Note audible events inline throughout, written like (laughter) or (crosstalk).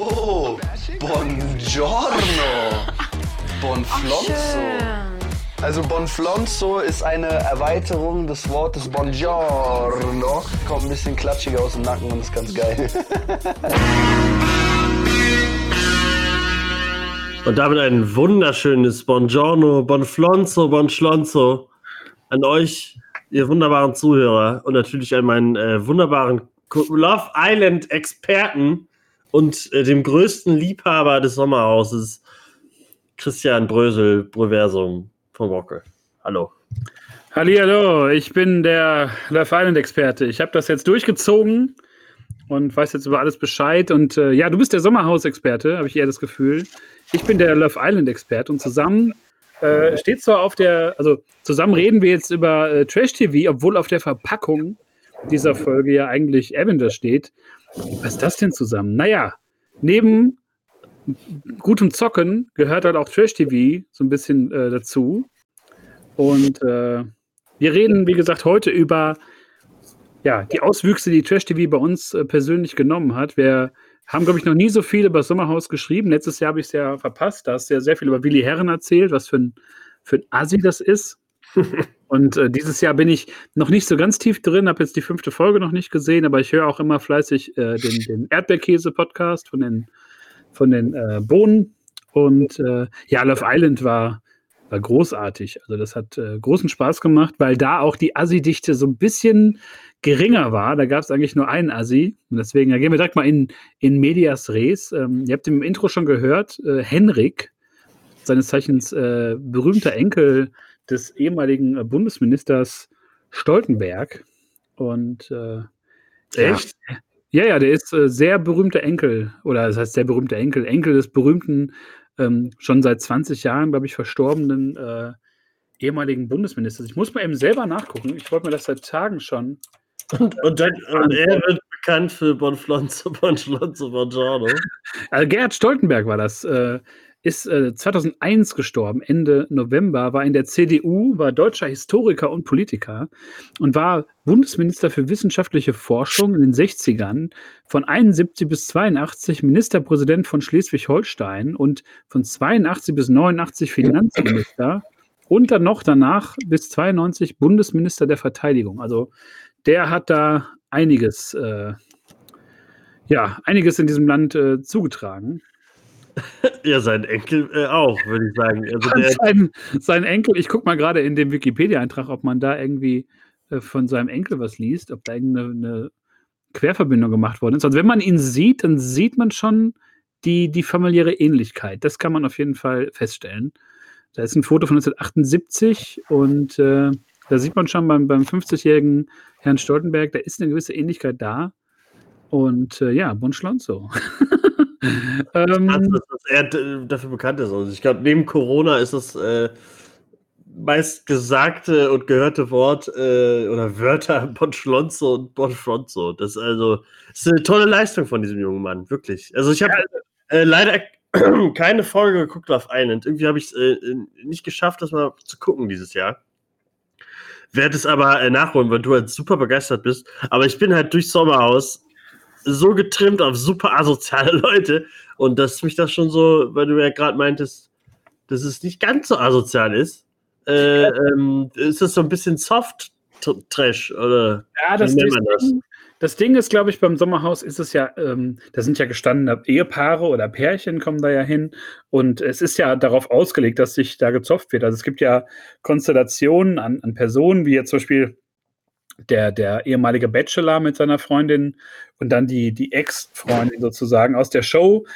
Oh, buongiorno. Bonflonzo. Also Bonflonzo ist eine Erweiterung des Wortes Buongiorno. Kommt ein bisschen klatschiger aus dem Nacken und ist ganz geil. (laughs) Und damit ein wunderschönes Buongiorno, Bonflonzo, Bonschlonzo an euch, ihr wunderbaren Zuhörer und natürlich an meinen äh, wunderbaren Love Island Experten und äh, dem größten Liebhaber des Sommerhauses, Christian Brösel, Proversum von Wocke. Hallo. Hallo, ich bin der Love Island Experte. Ich habe das jetzt durchgezogen und weiß jetzt über alles Bescheid. Und äh, ja, du bist der Sommerhaus-Experte, habe ich eher das Gefühl. Ich bin der Love Island-Experte und zusammen äh, steht zwar auf der, also zusammen reden wir jetzt über äh, Trash TV, obwohl auf der Verpackung dieser Folge ja eigentlich Avenger steht. Was ist das denn zusammen? Naja, neben gutem Zocken gehört halt auch Trash TV so ein bisschen äh, dazu. Und äh, wir reden, wie gesagt, heute über ja, die Auswüchse, die Trash TV bei uns äh, persönlich genommen hat. Wir haben, glaube ich, noch nie so viel über das Sommerhaus geschrieben. Letztes Jahr habe ich es ja verpasst. Da hast du ja sehr viel über Willi Herren erzählt, was für ein, für ein Assi das ist. Und äh, dieses Jahr bin ich noch nicht so ganz tief drin, habe jetzt die fünfte Folge noch nicht gesehen, aber ich höre auch immer fleißig äh, den, den Erdbeerkäse-Podcast von den, von den äh, Bohnen. Und äh, ja, Love Island war, war großartig. Also das hat äh, großen Spaß gemacht, weil da auch die Assi-Dichte so ein bisschen geringer war. Da gab es eigentlich nur einen Assi. Und deswegen ja, gehen wir direkt mal in, in Medias Res. Ähm, ihr habt im Intro schon gehört, äh, Henrik, seines Zeichens berühmter Enkel des ehemaligen äh, Bundesministers Stoltenberg. Und äh, Echt? Ja, ja, der ist äh, sehr berühmter Enkel, oder das heißt sehr berühmter Enkel, Enkel des berühmten, ähm, schon seit 20 Jahren, glaube ich, verstorbenen äh, ehemaligen Bundesministers. Ich muss mal eben selber nachgucken. Ich wollte mir das seit Tagen schon. Und, und, dann, und er wird bekannt für Bonflonzo, Bonschlonzo, Bongiorno. Also (laughs) Gerhard Stoltenberg war das. Äh, ist äh, 2001 gestorben, Ende November, war in der CDU, war deutscher Historiker und Politiker und war Bundesminister für wissenschaftliche Forschung in den 60ern, von 71 bis 82 Ministerpräsident von Schleswig-Holstein und von 82 bis 89 Finanzminister und dann noch danach bis 92 Bundesminister der Verteidigung. Also der hat da einiges, äh, ja, einiges in diesem Land äh, zugetragen. (laughs) Ja, sein Enkel äh, auch, würde ich sagen. Also (laughs) der, sein, sein Enkel, ich gucke mal gerade in dem Wikipedia-Eintrag, ob man da irgendwie äh, von seinem Enkel was liest, ob da irgendeine eine Querverbindung gemacht worden ist. Also wenn man ihn sieht, dann sieht man schon die, die familiäre Ähnlichkeit. Das kann man auf jeden Fall feststellen. Da ist ein Foto von 1978 und äh, da sieht man schon beim, beim 50-jährigen Herrn Stoltenberg, da ist eine gewisse Ähnlichkeit da. Und äh, ja, Bon (laughs) Ähm, dass er dafür bekannt ist. Also ich glaube, neben Corona ist das äh, meist gesagte und gehörte Wort äh, oder Wörter (laughs) Bonschlonzo und Bonfronzo. Das ist also das ist eine tolle Leistung von diesem jungen Mann, wirklich. Also ich habe äh, leider (clears throat) keine Folge geguckt auf Island. Irgendwie habe ich es äh, nicht geschafft, das mal zu gucken dieses Jahr. Werde es aber äh, nachholen, weil du halt super begeistert bist. Aber ich bin halt durch Sommerhaus so getrimmt auf super asoziale Leute und dass mich das schon so, weil du ja gerade meintest, dass es nicht ganz so asozial ist, äh, ähm, ist das so ein bisschen Soft-Trash oder ja, das, wie nennt man das? Das Ding ist, glaube ich, beim Sommerhaus ist es ja, ähm, da sind ja gestandene Ehepaare oder Pärchen kommen da ja hin und es ist ja darauf ausgelegt, dass sich da gezopft wird. Also es gibt ja Konstellationen an, an Personen, wie jetzt zum Beispiel der, der ehemalige Bachelor mit seiner Freundin und dann die, die Ex-Freundin sozusagen aus der Show,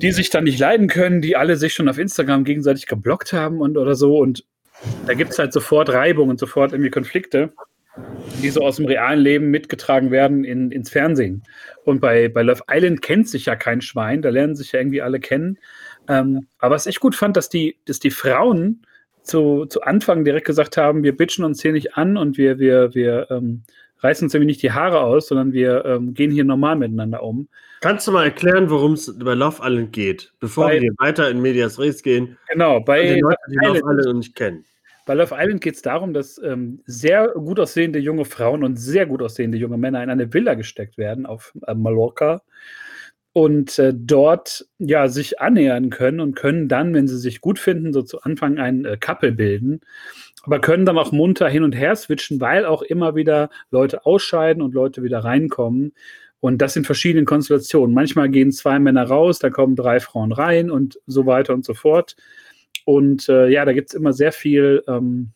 die sich dann nicht leiden können, die alle sich schon auf Instagram gegenseitig geblockt haben und oder so. Und da gibt es halt sofort Reibung und sofort irgendwie Konflikte, die so aus dem realen Leben mitgetragen werden in, ins Fernsehen. Und bei, bei Love Island kennt sich ja kein Schwein, da lernen sich ja irgendwie alle kennen. Ähm, aber was ich gut fand, dass die, dass die Frauen zu, zu Anfang direkt gesagt haben, wir bitchen uns hier nicht an und wir, wir, wir ähm, reißen uns irgendwie nicht die Haare aus, sondern wir ähm, gehen hier normal miteinander um. Kannst du mal erklären, worum es bei Love Island geht, bevor bei, wir weiter in Medias Res gehen? Genau, bei den Leuten, die Love Island nicht kennen. Bei Love Island geht es darum, dass ähm, sehr gut aussehende junge Frauen und sehr gut aussehende junge Männer in eine Villa gesteckt werden auf äh, Mallorca. Und äh, dort ja sich annähern können und können dann, wenn sie sich gut finden, so zu Anfang ein äh, Couple bilden, aber können dann auch munter hin und her switchen, weil auch immer wieder Leute ausscheiden und Leute wieder reinkommen. Und das in verschiedenen Konstellationen. Manchmal gehen zwei Männer raus, da kommen drei Frauen rein und so weiter und so fort. Und äh, ja, da gibt es immer sehr viel, ähm,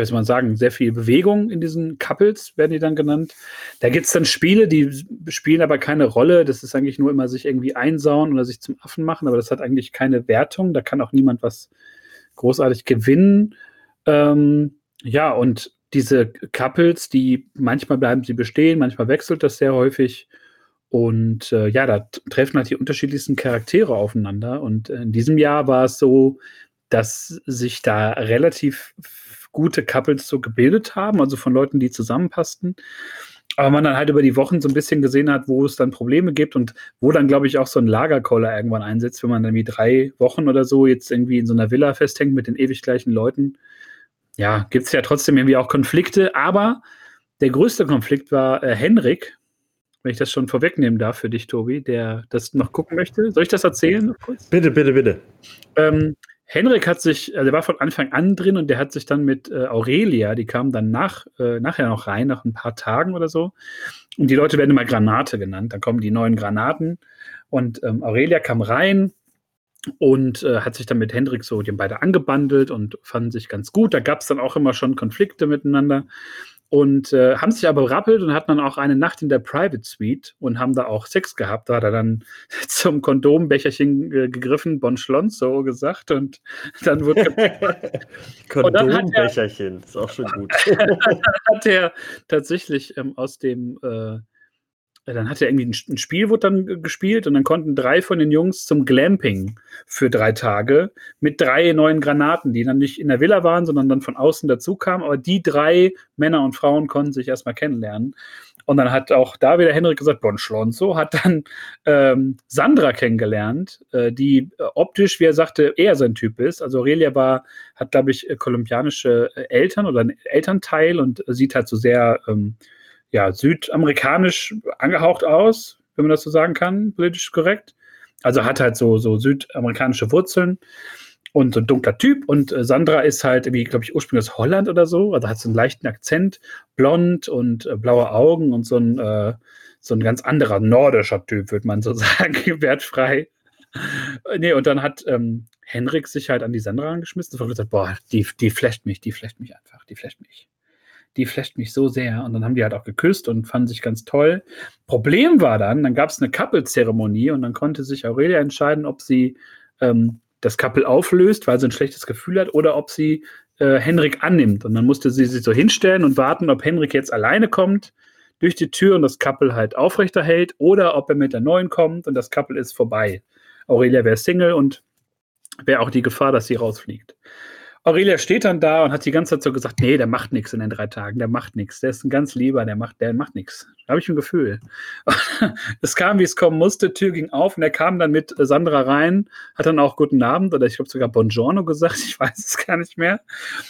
wie soll man sagen, sehr viel Bewegung in diesen Couples, werden die dann genannt. Da gibt es dann Spiele, die spielen aber keine Rolle. Das ist eigentlich nur immer sich irgendwie einsauen oder sich zum Affen machen, aber das hat eigentlich keine Wertung. Da kann auch niemand was großartig gewinnen. Ähm, ja, und diese Couples, die manchmal bleiben sie bestehen, manchmal wechselt das sehr häufig. Und äh, ja, da treffen halt die unterschiedlichsten Charaktere aufeinander. Und in diesem Jahr war es so, dass sich da relativ gute Couples so gebildet haben, also von Leuten, die zusammenpassten. Aber man dann halt über die Wochen so ein bisschen gesehen hat, wo es dann Probleme gibt und wo dann, glaube ich, auch so ein Lagerkoller irgendwann einsetzt, wenn man dann wie drei Wochen oder so jetzt irgendwie in so einer Villa festhängt mit den ewig gleichen Leuten ja, gibt es ja trotzdem irgendwie auch Konflikte, aber der größte Konflikt war äh, Henrik, wenn ich das schon vorwegnehmen darf für dich, Tobi, der das noch gucken möchte. Soll ich das erzählen? Bitte, bitte, bitte. Ähm, Henrik hat sich, also der war von Anfang an drin und der hat sich dann mit äh, Aurelia, die kam dann nach, äh, nachher noch rein, nach ein paar Tagen oder so. Und die Leute werden immer Granate genannt. Dann kommen die neuen Granaten. Und ähm, Aurelia kam rein, und äh, hat sich dann mit Hendrik so, die haben beide angebandelt und fanden sich ganz gut. Da gab es dann auch immer schon Konflikte miteinander und äh, haben sich aber rappelt und hatten dann auch eine Nacht in der Private Suite und haben da auch Sex gehabt. Da hat er dann (laughs) zum Kondombecherchen gegriffen, Bon so gesagt und dann wurde (laughs) Kondombecherchen, ist auch schon gut. (laughs) hat er tatsächlich ähm, aus dem äh, dann hat er irgendwie ein, Spiel wurde dann gespielt und dann konnten drei von den Jungs zum Glamping für drei Tage mit drei neuen Granaten, die dann nicht in der Villa waren, sondern dann von außen dazu kamen. Aber die drei Männer und Frauen konnten sich erstmal kennenlernen. Und dann hat auch da wieder Henrik gesagt, Bon Schlonzo hat dann ähm, Sandra kennengelernt, äh, die äh, optisch, wie er sagte, eher sein Typ ist. Also Aurelia war, hat, glaube ich, äh, kolumbianische äh, Eltern oder ein Elternteil und sieht halt so sehr ähm, ja, südamerikanisch angehaucht aus, wenn man das so sagen kann, politisch korrekt. Also hat halt so, so südamerikanische Wurzeln und so ein dunkler Typ. Und äh, Sandra ist halt, wie glaube ich, ursprünglich aus Holland oder so. Also hat so einen leichten Akzent, blond und äh, blaue Augen und so ein, äh, so ein ganz anderer nordischer Typ, würde man so (laughs) sagen, wertfrei. nee, und dann hat ähm, Henrik sich halt an die Sandra angeschmissen und gesagt, boah, die, die flasht mich, die flasht mich einfach, die flasht mich die flasht mich so sehr. Und dann haben die halt auch geküsst und fanden sich ganz toll. Problem war dann, dann gab es eine Couple-Zeremonie und dann konnte sich Aurelia entscheiden, ob sie ähm, das Couple auflöst, weil sie ein schlechtes Gefühl hat, oder ob sie äh, Henrik annimmt. Und dann musste sie sich so hinstellen und warten, ob Henrik jetzt alleine kommt durch die Tür und das Couple halt aufrechterhält, oder ob er mit der neuen kommt und das Couple ist vorbei. Aurelia wäre Single und wäre auch die Gefahr, dass sie rausfliegt. Aurelia steht dann da und hat die ganze Zeit so gesagt, nee, der macht nichts in den drei Tagen, der macht nichts, der ist ein ganz lieber, der macht, der macht nichts. Da habe ich ein Gefühl. (laughs) es kam, wie es kommen musste, Tür ging auf und er kam dann mit Sandra rein, hat dann auch guten Abend oder ich glaube sogar Buongiorno gesagt, (laughs) ich weiß es gar nicht mehr.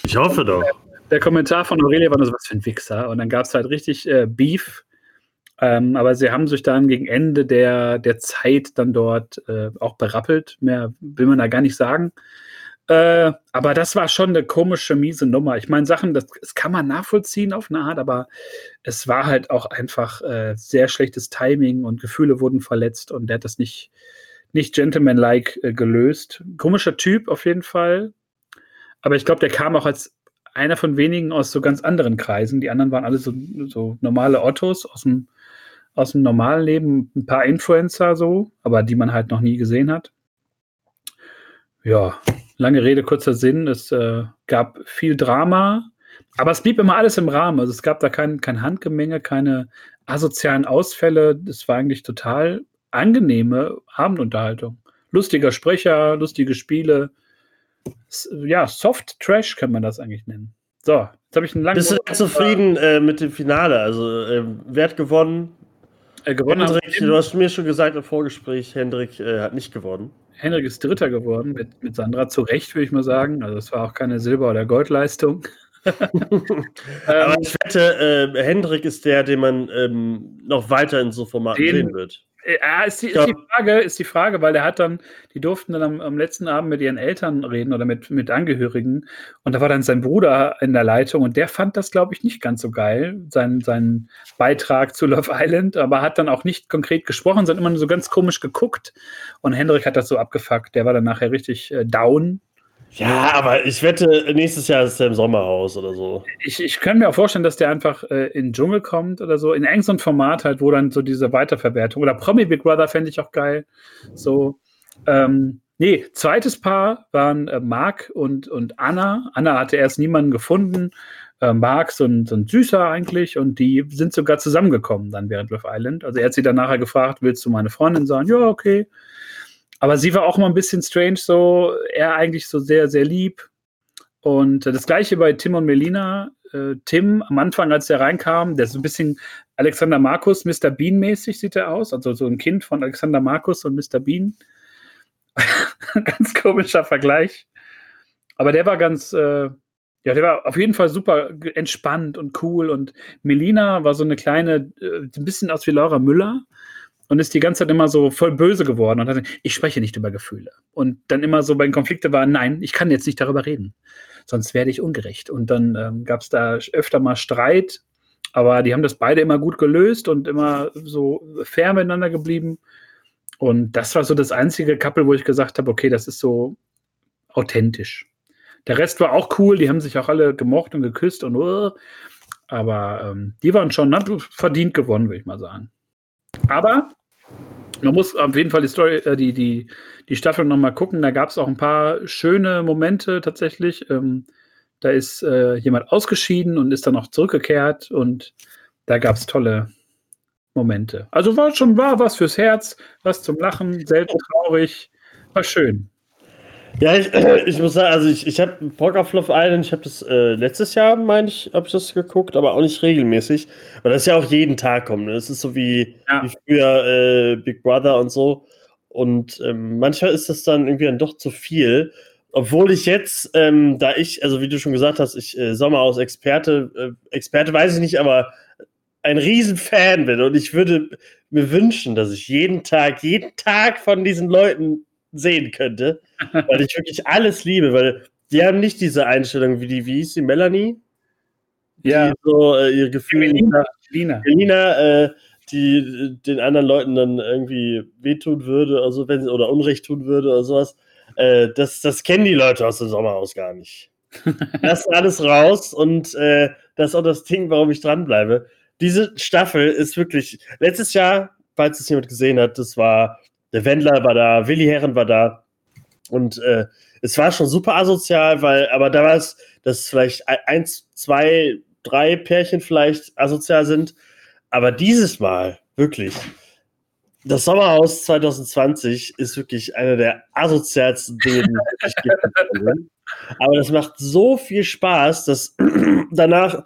Ich hoffe doch. Der, der Kommentar von Aurelia war nur so, was für ein Wichser. Und dann gab es halt richtig äh, Beef. Ähm, aber sie haben sich dann gegen Ende der, der Zeit dann dort äh, auch berappelt. Mehr will man da gar nicht sagen. Äh, aber das war schon eine komische, miese Nummer. Ich meine, Sachen, das, das, kann man nachvollziehen auf eine Art, aber es war halt auch einfach äh, sehr schlechtes Timing und Gefühle wurden verletzt und der hat das nicht, nicht gentlemanlike äh, gelöst. Komischer Typ auf jeden Fall. Aber ich glaube, der kam auch als einer von wenigen aus so ganz anderen Kreisen. Die anderen waren alle so, so normale Ottos aus dem, aus dem normalen Leben, ein paar Influencer so, aber die man halt noch nie gesehen hat. Ja, lange Rede, kurzer Sinn. Es äh, gab viel Drama, aber es blieb immer alles im Rahmen. Also es gab da kein, kein Handgemenge, keine asozialen Ausfälle. Es war eigentlich total angenehme Abendunterhaltung. Lustiger Sprecher, lustige Spiele. Ja, Soft Trash kann man das eigentlich nennen. So, jetzt habe ich einen langen. Bist du zufrieden äh, mit dem Finale? Also, äh, wer hat gewonnen? Äh, gewonnen Hendrik, du hast mir schon gesagt im Vorgespräch, Hendrik äh, hat nicht gewonnen. Henrik ist Dritter geworden mit, mit Sandra, zu Recht, würde ich mal sagen. Also es war auch keine Silber- oder Goldleistung. (laughs) Aber ich wette, äh, Hendrik ist der, den man ähm, noch weiter in so Formaten den, sehen wird. Ja, ist die, ist, die Frage, ist die Frage, weil der hat dann, die durften dann am, am, letzten Abend mit ihren Eltern reden oder mit, mit Angehörigen. Und da war dann sein Bruder in der Leitung und der fand das, glaube ich, nicht ganz so geil, seinen, seinen Beitrag zu Love Island, aber hat dann auch nicht konkret gesprochen, sondern immer nur so ganz komisch geguckt. Und Hendrik hat das so abgefuckt, der war dann nachher richtig äh, down ja, aber ich wette, nächstes Jahr ist er im Sommerhaus oder so. Ich, ich kann mir auch vorstellen, dass der einfach äh, in den Dschungel kommt oder so, in so Format halt, wo dann so diese Weiterverwertung oder Promi Big Brother fände ich auch geil. So, ähm, nee, zweites Paar waren äh, Marc und, und Anna. Anna hatte erst niemanden gefunden. Äh, Marc, so ein, so ein Süßer eigentlich, und die sind sogar zusammengekommen dann während Love Island. Also er hat sie dann nachher gefragt, willst du meine Freundin sein? Ja, okay. Aber sie war auch immer ein bisschen strange, so er eigentlich so sehr, sehr lieb. Und das gleiche bei Tim und Melina. Äh, Tim, am Anfang, als der reinkam, der ist so ein bisschen Alexander Markus, Mr. Bean-mäßig sieht er aus. Also so ein Kind von Alexander Markus und Mr. Bean. (laughs) ganz komischer Vergleich. Aber der war ganz, äh, ja, der war auf jeden Fall super entspannt und cool. Und Melina war so eine kleine, äh, ein bisschen aus wie Laura Müller und ist die ganze Zeit immer so voll böse geworden und hat ich spreche nicht über Gefühle. Und dann immer so bei den Konflikten war, nein, ich kann jetzt nicht darüber reden, sonst werde ich ungerecht. Und dann ähm, gab es da öfter mal Streit, aber die haben das beide immer gut gelöst und immer so fair miteinander geblieben. Und das war so das einzige Couple, wo ich gesagt habe, okay, das ist so authentisch. Der Rest war auch cool, die haben sich auch alle gemocht und geküsst und uh, aber ähm, die waren schon verdient gewonnen, würde ich mal sagen. Aber man muss auf jeden Fall die Story, äh, die, die, die Staffel nochmal gucken. Da gab es auch ein paar schöne Momente tatsächlich. Ähm, da ist äh, jemand ausgeschieden und ist dann auch zurückgekehrt und da gab es tolle Momente. Also war schon war was fürs Herz, was zum Lachen, selten traurig, war schön. Ja, ich, (clears throat) ich muss sagen, also ich, ich habe Love Island, ich habe das äh, letztes Jahr, meine ich, habe ich das geguckt, aber auch nicht regelmäßig, weil das ja auch jeden Tag kommt. Ne? Das ist so wie, ja. wie früher äh, Big Brother und so. Und ähm, manchmal ist das dann irgendwie dann doch zu viel. Obwohl ich jetzt, ähm, da ich, also wie du schon gesagt hast, ich äh, Sommerhaus Experte, äh, Experte weiß ich nicht, aber ein Riesenfan bin und ich würde mir wünschen, dass ich jeden Tag, jeden Tag von diesen Leuten sehen könnte, weil ich wirklich alles liebe, weil die haben nicht diese Einstellung wie die, wie hieß die, Melanie? Ja. Die so äh, ihr Gefühl. Elina. Elina, Elina äh, die den anderen Leuten dann irgendwie wehtun würde oder so, wenn, oder Unrecht tun würde oder sowas. Äh, das, das kennen die Leute aus dem Sommerhaus gar nicht. (laughs) Lass alles raus und äh, das ist auch das Ding, warum ich dranbleibe. Diese Staffel ist wirklich, letztes Jahr, falls es jemand gesehen hat, das war der Wendler war da, Willi Herren war da. Und äh, es war schon super asozial, weil, aber da war es, dass vielleicht eins, zwei, drei Pärchen vielleicht asozial sind. Aber dieses Mal, wirklich, das Sommerhaus 2020 ist wirklich einer der asozialsten Dinge, die es gibt. Aber das macht so viel Spaß, dass (clears throat) danach,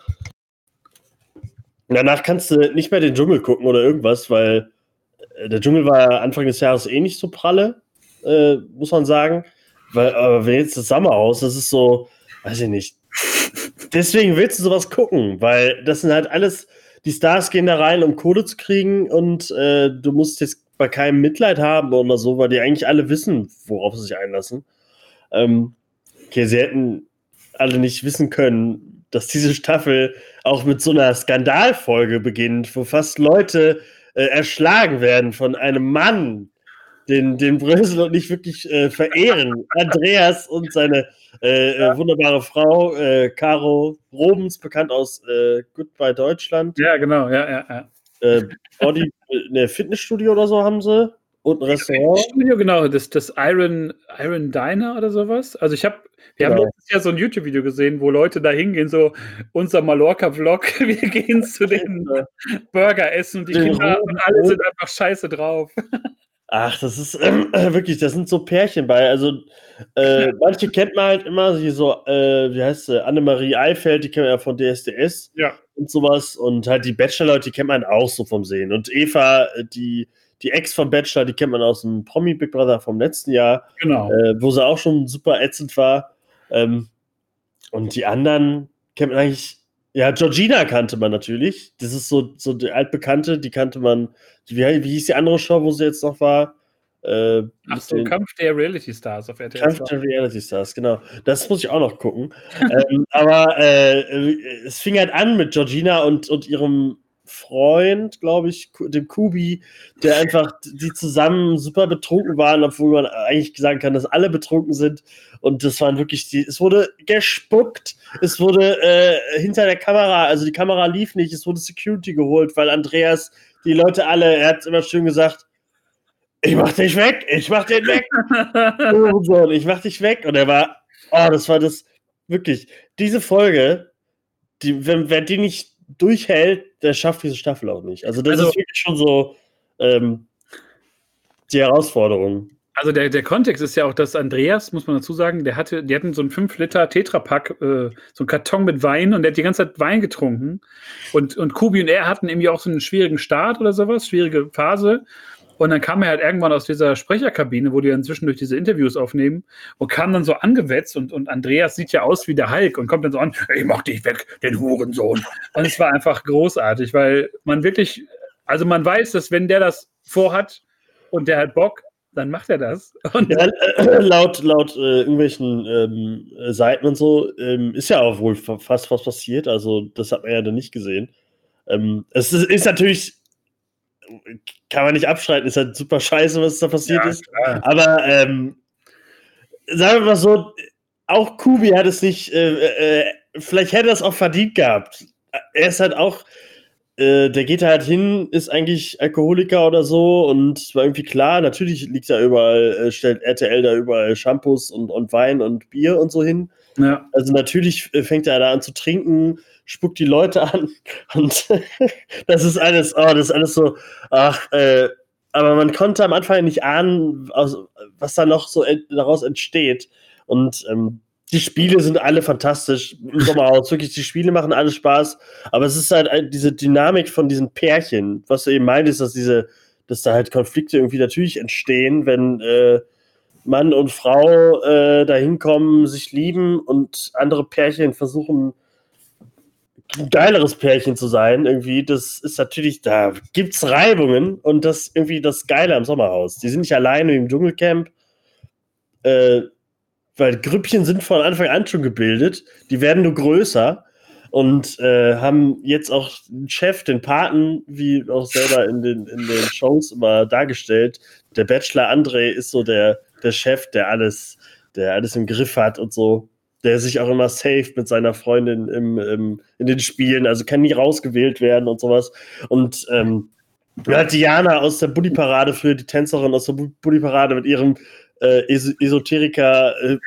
danach kannst du nicht mehr den Dschungel gucken oder irgendwas, weil der Dschungel war Anfang des Jahres eh nicht so pralle, äh, muss man sagen. Weil, aber wenn jetzt das Sommerhaus, das ist so, weiß ich nicht. Deswegen willst du sowas gucken, weil das sind halt alles, die Stars gehen da rein, um Kohle zu kriegen und äh, du musst jetzt bei keinem Mitleid haben oder so, weil die eigentlich alle wissen, worauf sie sich einlassen. Ähm, okay, sie hätten alle nicht wissen können, dass diese Staffel auch mit so einer Skandalfolge beginnt, wo fast Leute äh, erschlagen werden von einem Mann, den, den Brösel und nicht wirklich äh, verehren. Andreas und seine äh. Äh, wunderbare Frau, äh, Caro Robens, bekannt aus äh, Goodbye Deutschland. Ja, genau, ja, ja, ja. Body, ne, Fitnessstudio oder so haben sie. Und ein Restaurant. Studio, genau, das, das Iron, Iron Diner oder sowas. Also ich habe wir genau. haben letztes Jahr so ein YouTube-Video gesehen, wo Leute da hingehen, so unser Mallorca-Vlog, (laughs) wir gehen zu den Burger essen und die Kinder und alle sind einfach scheiße drauf. (laughs) Ach, das ist äh, wirklich, das sind so Pärchen bei. Also, äh, (laughs) manche kennt man halt immer, wie so, äh, wie heißt sie, Annemarie Eifeld, die kennt man ja von DSDS ja. und sowas. Und halt die Bachelor-Leute, die kennt man auch so vom Sehen. Und Eva, äh, die, die Ex vom Bachelor, die kennt man aus dem Promi Big Brother vom letzten Jahr, genau. Äh, wo sie auch schon super ätzend war. Ähm, und die anderen kennt man eigentlich Ja, Georgina kannte man natürlich. Das ist so, so die altbekannte, die kannte man. Wie, wie hieß die andere Show, wo sie jetzt noch war? Äh, Ach so, Kampf der Reality Stars auf RTL. Kampf der Reality Stars, genau. Das muss ich auch noch gucken. (laughs) ähm, aber äh, es fing halt an mit Georgina und, und ihrem Freund, glaube ich, dem Kubi, der einfach, die zusammen super betrunken waren, obwohl man eigentlich sagen kann, dass alle betrunken sind. Und das waren wirklich die, es wurde gespuckt, es wurde äh, hinter der Kamera, also die Kamera lief nicht, es wurde Security geholt, weil Andreas die Leute alle, er hat immer schön gesagt, ich mach dich weg, ich mach den weg. (laughs) so, ich mach dich weg. Und er war, oh, das war das, wirklich, diese Folge, die, wenn, wer die nicht durchhält, der schafft diese Staffel auch nicht. Also das also, ist wirklich schon so ähm, die Herausforderung. Also der, der Kontext ist ja auch, dass Andreas, muss man dazu sagen, der hatte, die hatten so einen 5 Liter Tetrapack, äh, so einen Karton mit Wein und der hat die ganze Zeit Wein getrunken. Und, und Kubi und er hatten irgendwie auch so einen schwierigen Start oder sowas, schwierige Phase. Und dann kam er halt irgendwann aus dieser Sprecherkabine, wo die dann zwischendurch diese Interviews aufnehmen und kam dann so angewetzt und, und Andreas sieht ja aus wie der Hulk und kommt dann so an, ich mach dich weg, den Hurensohn. Und es war einfach großartig, weil man wirklich, also man weiß, dass wenn der das vorhat und der hat Bock, dann macht er das. Ja, äh, laut laut äh, irgendwelchen ähm, Seiten und so ähm, ist ja auch wohl fast was passiert. Also das hat man ja dann nicht gesehen. Ähm, es ist, ist, natürlich kann man nicht abstreiten, ist halt super scheiße, was da passiert ja, ist. Aber ähm, sagen wir mal so, auch Kubi hat es nicht, äh, äh, vielleicht hätte er es auch verdient gehabt. Er ist halt auch, äh, der geht halt hin, ist eigentlich Alkoholiker oder so und war irgendwie klar, natürlich liegt da überall, äh, stellt RTL da überall Shampoos und, und Wein und Bier und so hin. Ja. Also natürlich äh, fängt er da an zu trinken spuckt die Leute an. (laughs) Und (laughs) das ist alles, oh, das ist alles so, ach, äh, aber man konnte am Anfang nicht ahnen, was da noch so daraus entsteht. Und ähm, die Spiele sind alle fantastisch Sommerhaus. (laughs) Wirklich, die Spiele machen alle Spaß. Aber es ist halt diese Dynamik von diesen Pärchen, was du eben meintest, dass diese, dass da halt Konflikte irgendwie natürlich entstehen, wenn äh, Mann und Frau äh, da hinkommen, sich lieben und andere Pärchen versuchen, geileres Pärchen zu sein, irgendwie, das ist natürlich, da gibt's Reibungen und das irgendwie das Geile am Sommerhaus. Die sind nicht alleine im Dschungelcamp, äh, weil Grüppchen sind von Anfang an schon gebildet, die werden nur größer und äh, haben jetzt auch einen Chef, den Paten, wie auch selber in den, in den Shows immer dargestellt. Der Bachelor André ist so der, der Chef, der alles, der alles im Griff hat und so der sich auch immer safe mit seiner Freundin im, im, in den Spielen, also kann nie rausgewählt werden und sowas. Und ähm, ja, Diana aus der Buddy-Parade für die Tänzerin aus der Buddy-Parade mit ihrem äh, Es Esoteriker äh, äh,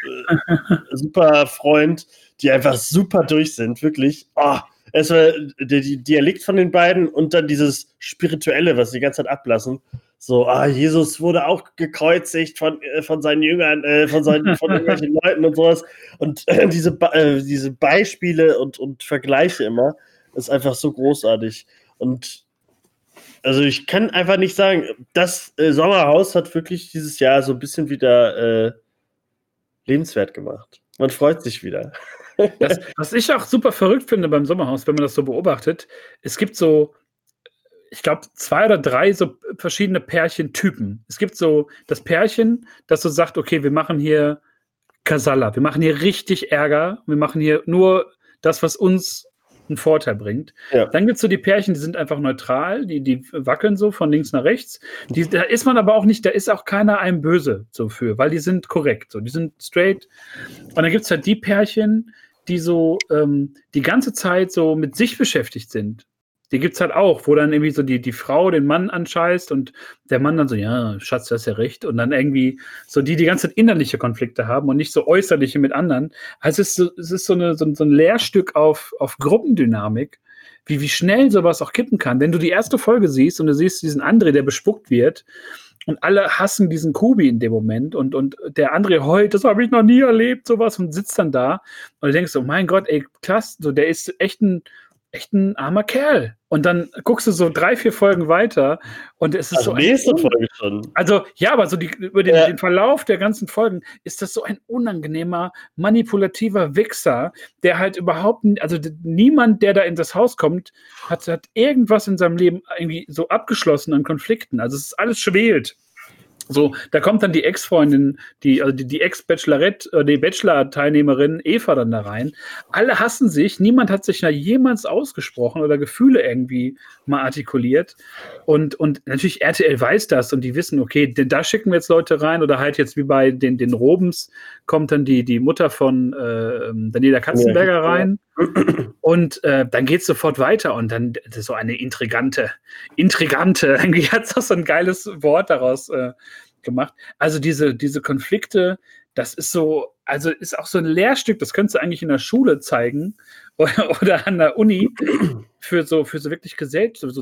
super Freund, die einfach super durch sind, wirklich. Oh, erstmal der, der Dialekt von den beiden und dann dieses Spirituelle, was sie die ganze Zeit ablassen so, ah, Jesus wurde auch gekreuzigt von, äh, von seinen Jüngern, äh, von seinen von irgendwelchen (laughs) Leuten und sowas. Und äh, diese, äh, diese Beispiele und, und Vergleiche immer, ist einfach so großartig. Und also ich kann einfach nicht sagen, das äh, Sommerhaus hat wirklich dieses Jahr so ein bisschen wieder lebenswert gemacht. Man freut sich wieder. Das, was ich auch super verrückt finde beim Sommerhaus, wenn man das so beobachtet, es gibt so ich glaube, zwei oder drei so verschiedene Pärchentypen. Es gibt so das Pärchen, das so sagt, okay, wir machen hier Kasala, wir machen hier richtig Ärger, wir machen hier nur das, was uns einen Vorteil bringt. Ja. Dann gibt es so die Pärchen, die sind einfach neutral, die, die wackeln so von links nach rechts. Die, da ist man aber auch nicht, da ist auch keiner einem böse so für, weil die sind korrekt, so, die sind straight. Und dann gibt es halt die Pärchen, die so ähm, die ganze Zeit so mit sich beschäftigt sind die gibt es halt auch, wo dann irgendwie so die, die Frau den Mann anscheißt und der Mann dann so, ja, Schatz, du hast ja recht. Und dann irgendwie so die die ganze Zeit innerliche Konflikte haben und nicht so äußerliche mit anderen. Also es ist so, es ist so, eine, so, so ein Lehrstück auf, auf Gruppendynamik, wie, wie schnell sowas auch kippen kann. Wenn du die erste Folge siehst und du siehst diesen André, der bespuckt wird, und alle hassen diesen Kubi in dem Moment und, und der André heult, das habe ich noch nie erlebt, sowas und sitzt dann da und du denkst so, mein Gott, ey, krass, so, der ist echt ein echt ein armer Kerl. Und dann guckst du so drei, vier Folgen weiter und es ist also so nächste Folge schon. Also ja, aber so die, über den, ja. den, Verlauf der ganzen Folgen ist das so ein unangenehmer, manipulativer Wichser, der halt überhaupt, also niemand, der da in das Haus kommt, hat, hat irgendwas in seinem Leben irgendwie so abgeschlossen an Konflikten. Also es ist alles schwelt. So, da kommt dann die Ex-Freundin, die, also die, die Ex-Bachelorette, äh, die Bachelor-Teilnehmerin Eva dann da rein. Alle hassen sich, niemand hat sich da jemals ausgesprochen oder Gefühle irgendwie mal artikuliert. Und, und natürlich RTL weiß das und die wissen, okay, da schicken wir jetzt Leute rein oder halt jetzt wie bei den, den Robens kommt dann die, die Mutter von äh, Daniela Katzenberger rein. Und äh, dann geht es sofort weiter und dann so eine intrigante, intrigante, (laughs) eigentlich hat es auch so ein geiles Wort daraus äh, gemacht. Also diese, diese Konflikte, das ist so, also ist auch so ein Lehrstück, das könntest du eigentlich in der Schule zeigen oder, (laughs) oder an der Uni für so, für so wirklich Gesell so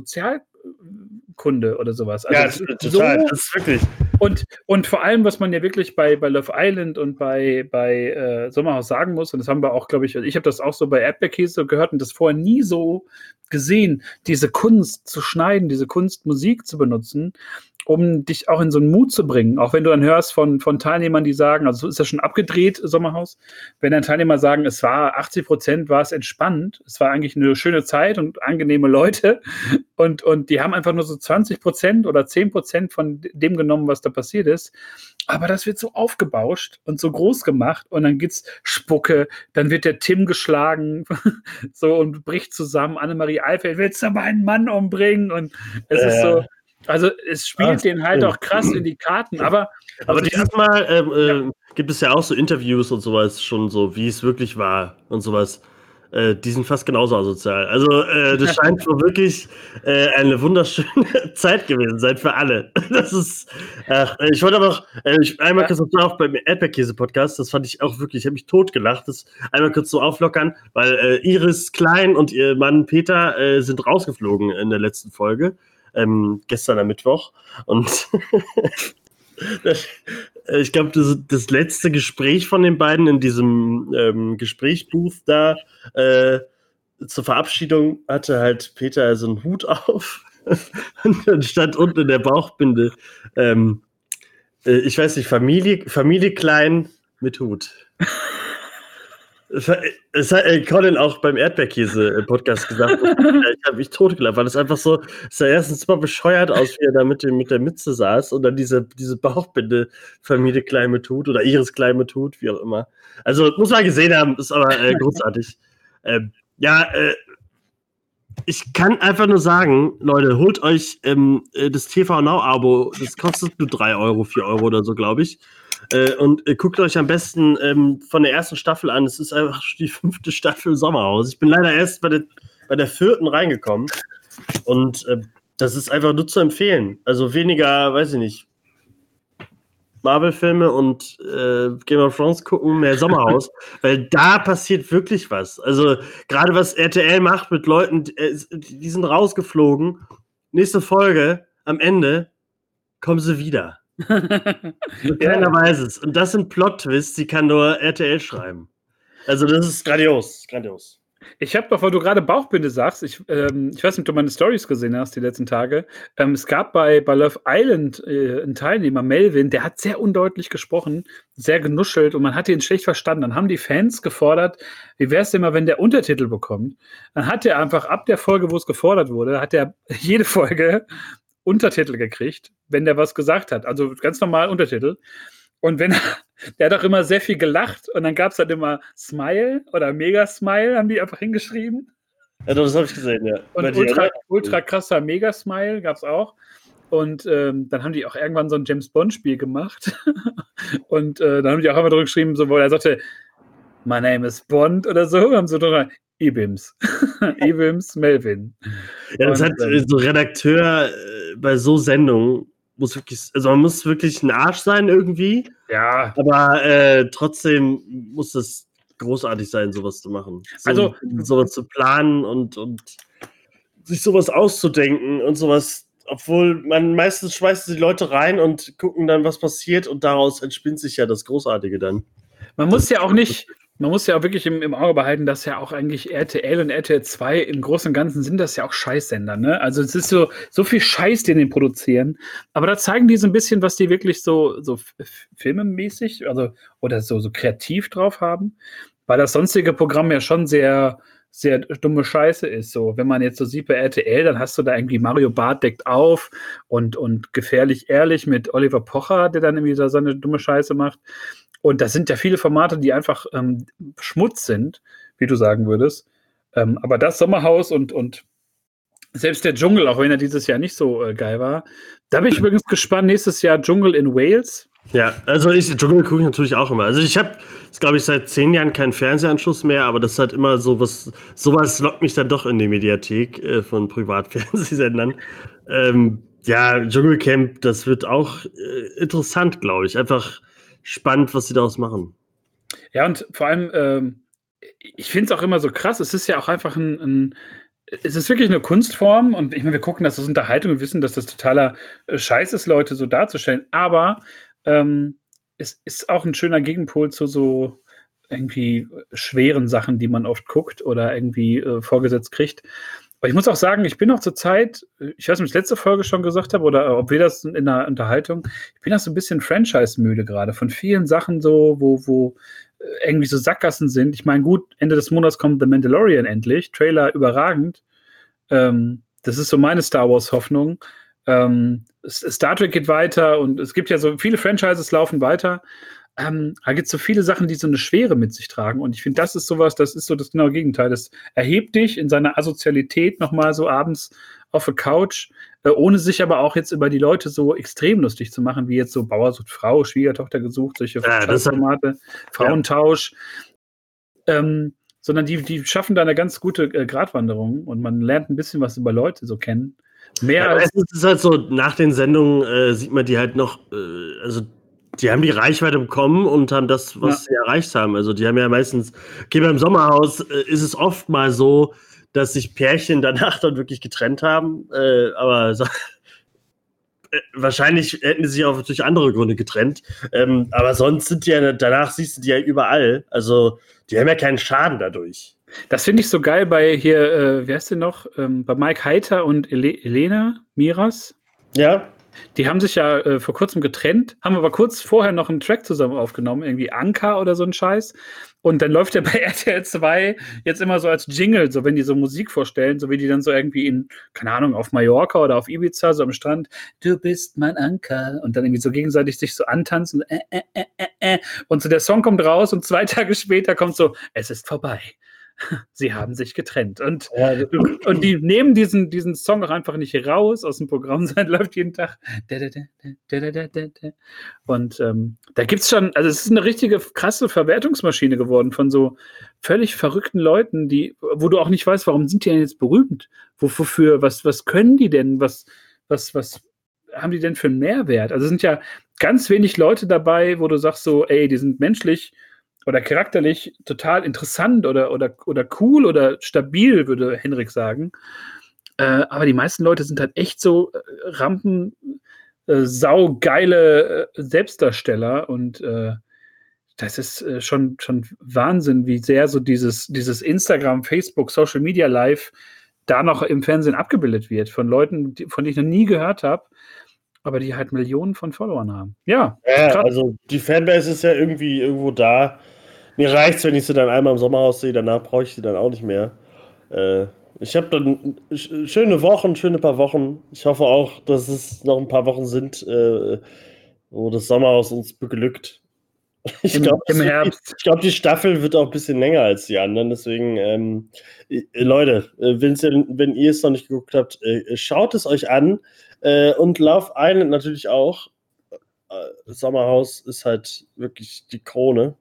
Sozialkunde oder sowas. Also ja, total, so, das ist wirklich. Und, und vor allem, was man ja wirklich bei, bei Love Island und bei, bei äh, Sommerhaus sagen muss, und das haben wir auch, glaube ich, ich habe das auch so bei Erdbeerkäse gehört und das vorher nie so gesehen, diese Kunst zu schneiden, diese Kunst Musik zu benutzen um dich auch in so einen Mut zu bringen. Auch wenn du dann hörst von, von Teilnehmern, die sagen, also ist das schon abgedreht, Sommerhaus, wenn dann Teilnehmer sagen, es war 80 Prozent, war es entspannt, es war eigentlich eine schöne Zeit und angenehme Leute (laughs) und, und die haben einfach nur so 20 Prozent oder 10 Prozent von dem genommen, was da passiert ist. Aber das wird so aufgebauscht und so groß gemacht und dann gibt's Spucke, dann wird der Tim geschlagen (laughs) so und bricht zusammen. Annemarie Eifeld, willst du meinen Mann umbringen? Und es äh. ist so, also es spielt ah, den halt auch krass in die Karten, aber. Aber also dieses Mal ähm, ja. äh, gibt es ja auch so Interviews und sowas schon so, wie es wirklich war und sowas. Äh, die sind fast genauso asozial. Also äh, das (laughs) scheint schon wirklich äh, eine wunderschöne (laughs) Zeit gewesen sein für alle. (laughs) Das ist. ich wollte aber noch äh, ich, einmal kurz auf beim Erdbeerkäse-Podcast, das fand ich auch wirklich, ich habe mich totgelacht, das einmal kurz so auflockern, weil äh, Iris Klein und ihr Mann Peter sind rausgeflogen in der letzten Folge ähm, gestern am Mittwoch. Und (laughs) äh, ich glaube, das, das, letzte Gespräch von den beiden in diesem ähm, Gesprächsbooth da äh, zur Verabschiedung hatte halt Peter so einen Hut auf. (laughs) und stand unten in der Bauchbinde, ähm, äh, ich weiß nicht, Familie, Familie klein mit Hut. (laughs) Es hat äh, Colin auch beim Erdbeerkäse-Podcast gesagt. (laughs) ich habe mich totgelacht, weil es einfach so, es sah erstens mal bescheuert aus, wie er da mit, dem, mit der Mütze saß und dann diese, diese Bauchbinde Familie Kleime tut oder ihres Kleime tut, wie auch immer. Also muss man gesehen haben, ist aber äh, großartig. (laughs) ähm, ja, äh, ich kann einfach nur sagen, Leute, holt euch ähm, äh, das TV Now-Abo. Das kostet nur 3 Euro, 4 Euro oder so, glaube ich. Äh, und äh, guckt euch am besten ähm, von der ersten Staffel an. Es ist einfach die (laughs) fünfte Staffel Sommerhaus. Ich bin leider erst bei der, bei der vierten reingekommen. Und äh, das ist einfach nur zu empfehlen. Also weniger, weiß ich nicht, Marvel-Filme und äh, Game of Thrones gucken, mehr (laughs) Sommerhaus, weil da passiert wirklich was. Also gerade was RTL macht mit Leuten, die, äh, die sind rausgeflogen. Nächste Folge, am Ende kommen sie wieder. (laughs) Keiner weiß es. Und das sind Plot-Twists, die kann nur RTL schreiben. Also, das ist grandios. Grandios. Ich habe doch, weil du gerade Bauchbinde sagst, ich, ähm, ich weiß nicht, ob du meine Stories gesehen hast die letzten Tage. Ähm, es gab bei, bei Love Island äh, einen Teilnehmer, Melvin, der hat sehr undeutlich gesprochen, sehr genuschelt und man hat ihn schlecht verstanden. Dann haben die Fans gefordert, wie wäre es denn mal, wenn der Untertitel bekommt? Dann hat er einfach ab der Folge, wo es gefordert wurde, hat er jede Folge Untertitel gekriegt, wenn der was gesagt hat. Also ganz normal Untertitel. Und wenn der hat auch immer sehr viel gelacht und dann gab es halt immer Smile oder Mega Smile, haben die einfach hingeschrieben. Ja, das habe ich gesehen, ja. Und ultra, ultra krasser Mega Smile gab es auch. Und ähm, dann haben die auch irgendwann so ein James Bond-Spiel gemacht. (laughs) und äh, dann haben die auch einfach drüber geschrieben, so, wo er sagte, My name is Bond oder so, haben so drüber, Ibims. Ibims (laughs) Melvin. Ja, das und, hat äh, so Redakteur äh, bei so Sendungen muss wirklich, also man muss wirklich ein Arsch sein irgendwie. Ja. Aber äh, trotzdem muss es großartig sein, sowas zu machen. So, also sowas zu planen und, und sich sowas auszudenken und sowas, obwohl man meistens schmeißt die Leute rein und gucken dann, was passiert und daraus entspinnt sich ja das Großartige dann. Man muss ja auch nicht, man muss ja auch wirklich im, im, Auge behalten, dass ja auch eigentlich RTL und RTL 2 im Großen und Ganzen sind das ja auch Scheißsender, ne? Also es ist so, so viel Scheiß, den die produzieren. Aber da zeigen die so ein bisschen, was die wirklich so, so filmemäßig, also oder so, so kreativ drauf haben. Weil das sonstige Programm ja schon sehr, sehr dumme Scheiße ist. So, wenn man jetzt so sieht bei RTL, dann hast du da irgendwie Mario Barth deckt auf und, und gefährlich ehrlich mit Oliver Pocher, der dann irgendwie so eine dumme Scheiße macht. Und das sind ja viele Formate, die einfach ähm, Schmutz sind, wie du sagen würdest. Ähm, aber das Sommerhaus und, und selbst der Dschungel, auch wenn er dieses Jahr nicht so äh, geil war, da bin ich übrigens (clears throat) gespannt. Nächstes Jahr Dschungel in Wales. Ja, also ich, Dschungel gucke ich natürlich auch immer. Also ich habe, glaube ich, seit zehn Jahren keinen Fernsehanschluss mehr, aber das ist halt immer so was, sowas lockt mich dann doch in die Mediathek äh, von Privatfernsehsendern. Ähm, ja, Dschungelcamp, das wird auch äh, interessant, glaube ich. Einfach spannend, was sie daraus machen. Ja, und vor allem, ähm, ich finde es auch immer so krass. Es ist ja auch einfach ein, ein es ist wirklich eine Kunstform und ich meine, wir gucken, dass das Unterhaltung und wissen, dass das totaler äh, Scheiß ist, Leute so darzustellen. Aber ähm, es ist auch ein schöner Gegenpol zu so irgendwie schweren Sachen, die man oft guckt oder irgendwie äh, vorgesetzt kriegt. Aber ich muss auch sagen, ich bin auch zur Zeit, ich weiß nicht, ob ich letzte Folge schon gesagt habe oder ob wir das in der Unterhaltung, ich bin auch so ein bisschen Franchise-müde gerade von vielen Sachen so, wo, wo äh, irgendwie so Sackgassen sind. Ich meine, gut, Ende des Monats kommt The Mandalorian endlich, Trailer überragend. Ähm, das ist so meine Star Wars-Hoffnung. Ähm, Star Trek geht weiter und es gibt ja so viele Franchises laufen weiter ähm, da gibt es so viele Sachen, die so eine Schwere mit sich tragen. Und ich finde, das ist sowas, das ist so das genaue Gegenteil. Das erhebt dich in seiner Asozialität nochmal so abends auf der Couch, äh, ohne sich aber auch jetzt über die Leute so extrem lustig zu machen, wie jetzt so Bauer sucht Frau, Schwiegertochter gesucht, solche ja, Formate, Frauentausch. Ja. Ähm, sondern die, die schaffen da eine ganz gute äh, Gratwanderung und man lernt ein bisschen was über Leute so kennen. Mehr ja, als es ist halt so, nach den Sendungen äh, sieht man die halt noch, äh, also die haben die Reichweite bekommen und haben das, was ja. sie erreicht haben. Also die haben ja meistens, okay, beim Sommerhaus äh, ist es oft mal so, dass sich Pärchen danach (laughs) dann wirklich getrennt haben. Äh, aber so, (laughs) äh, wahrscheinlich hätten sie sich auch durch andere Gründe getrennt. Ähm, aber sonst sind die ja, danach siehst du die ja überall. Also die haben ja keinen Schaden dadurch. Das finde ich so geil bei hier, äh, wer ist denn noch? Ähm, bei Mike Heiter und Ele Elena Miras. Ja. Die haben sich ja äh, vor kurzem getrennt, haben aber kurz vorher noch einen Track zusammen aufgenommen, irgendwie Anka oder so ein Scheiß. Und dann läuft ja (laughs) bei RTL 2 jetzt immer so als Jingle, so wenn die so Musik vorstellen, so wie die dann so irgendwie in, keine Ahnung, auf Mallorca oder auf Ibiza, so am Strand, du bist mein Anker. Und dann irgendwie so gegenseitig sich so antanzen. Äh, äh, äh, äh. äh. Und so der Song kommt raus und zwei (laughs) Tage später kommt so, es ist vorbei (laughs) sie haben sich getrennt. Und, ja, und die nehmen diesen, diesen Song auch einfach nicht raus aus dem Programm, (laughs) sondern läuft jeden Tag. Und ähm, da gibt es schon, also es ist eine richtige krasse Verwertungsmaschine geworden von so völlig verrückten Leuten, die, wo du auch nicht weißt, warum sind die denn jetzt berühmt? Wofür, was, was können die denn? Was, was, was haben die denn für einen Mehrwert? Also es sind ja ganz wenig Leute dabei, wo du sagst so, ey, die sind menschlich oder charakterlich total interessant oder, oder, oder cool oder stabil, würde Henrik sagen. Äh, aber die meisten Leute sind halt echt so äh, Rampen, äh, saugeile äh, Selbstdarsteller und äh, das ist äh, schon, schon Wahnsinn, wie sehr so dieses, dieses Instagram, Facebook, Social Media Live da noch im Fernsehen abgebildet wird von Leuten, die, von denen ich noch nie gehört habe, aber die halt Millionen von Followern haben. Ja, ja also die Fanbase ist ja irgendwie irgendwo da. Mir reicht es, wenn ich sie dann einmal im Sommerhaus sehe, danach brauche ich sie dann auch nicht mehr. Äh, ich habe dann schöne Wochen, schöne paar Wochen. Ich hoffe auch, dass es noch ein paar Wochen sind, äh, wo das Sommerhaus uns beglückt. Ich glaube, ich glaube, die Staffel wird auch ein bisschen länger als die anderen. Deswegen, ähm, äh, Leute, äh, wenn ihr es noch nicht geguckt habt, äh, schaut es euch an. Äh, und Love Island natürlich auch. Sommerhaus ist halt wirklich die Krone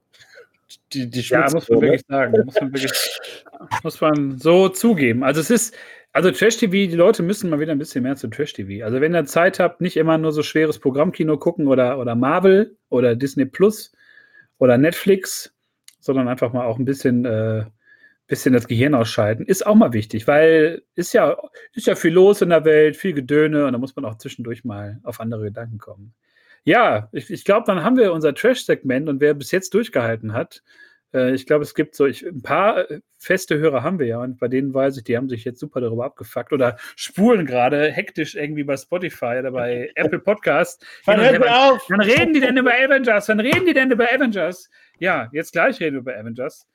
die, die Ja, muss man wirklich sagen. Muss (laughs) man, wirklich, muss man so zugeben. Also es ist, also Trash-TV, die Leute müssen mal wieder ein bisschen mehr zu Trash-TV. Also wenn ihr Zeit habt, nicht immer nur so schweres Programmkino gucken oder, oder Marvel oder Disney Plus oder Netflix, sondern einfach mal auch ein bisschen, äh, bisschen das Gehirn ausschalten, ist auch mal wichtig, weil ist ja, ist ja viel los in der Welt, viel Gedöne und da muss man auch zwischendurch mal auf andere Gedanken kommen. Ja, ich, ich glaube, dann haben wir unser Trash-Segment und wer bis jetzt durchgehalten hat, Äh, ich glaube, es gibt so ich, ein paar äh, feste Hörer haben wir ja und bei denen weiß ich, die haben sich jetzt super darüber abgefuckt oder spulen gerade hektisch irgendwie bei Spotify oder bei (laughs) Apple Podcast. Wann, wann, auf? wann reden die denn über Avengers? Wann reden die denn über Avengers? Ja, jetzt gleich reden wir über Avengers.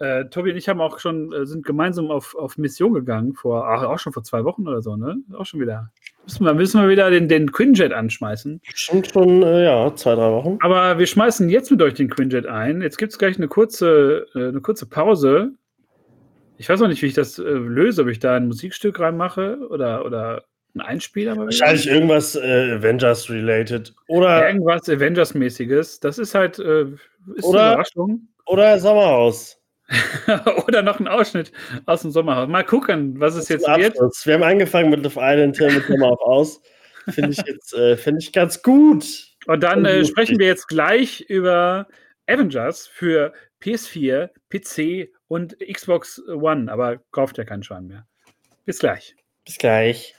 Äh, Tobi und ich haben auch schon, äh, sind gemeinsam auf, auf Mission gegangen, vor, ach, auch schon vor zwei Wochen oder so, ne? Auch schon wieder. Müssen wir, müssen wir wieder den, den Quinjet anschmeißen. Schon schon, äh, ja, zwei, drei Wochen. Aber wir schmeißen jetzt mit euch den Quinjet ein. Jetzt gibt es gleich eine kurze, äh, eine kurze Pause. Ich weiß auch nicht, wie ich das äh, löse, ob ich da ein Musikstück reinmache oder, oder ein Einspieler. Wahrscheinlich irgendwas äh, Avengers-related. Oder irgendwas Avengers-mäßiges. Das ist halt ist oder, eine Überraschung. Oder Sommerhaus. (laughs) Oder noch ein Ausschnitt aus dem Sommerhaus. Mal gucken, was es jetzt wird. Wir haben angefangen mit Love Island, mit Sommerhaus aus. Finde ich jetzt äh, find ich ganz gut. Und dann äh, sprechen wir jetzt gleich über Avengers für PS4, PC und Xbox One. Aber kauft ja keinen Schwein mehr. Bis gleich. Bis gleich.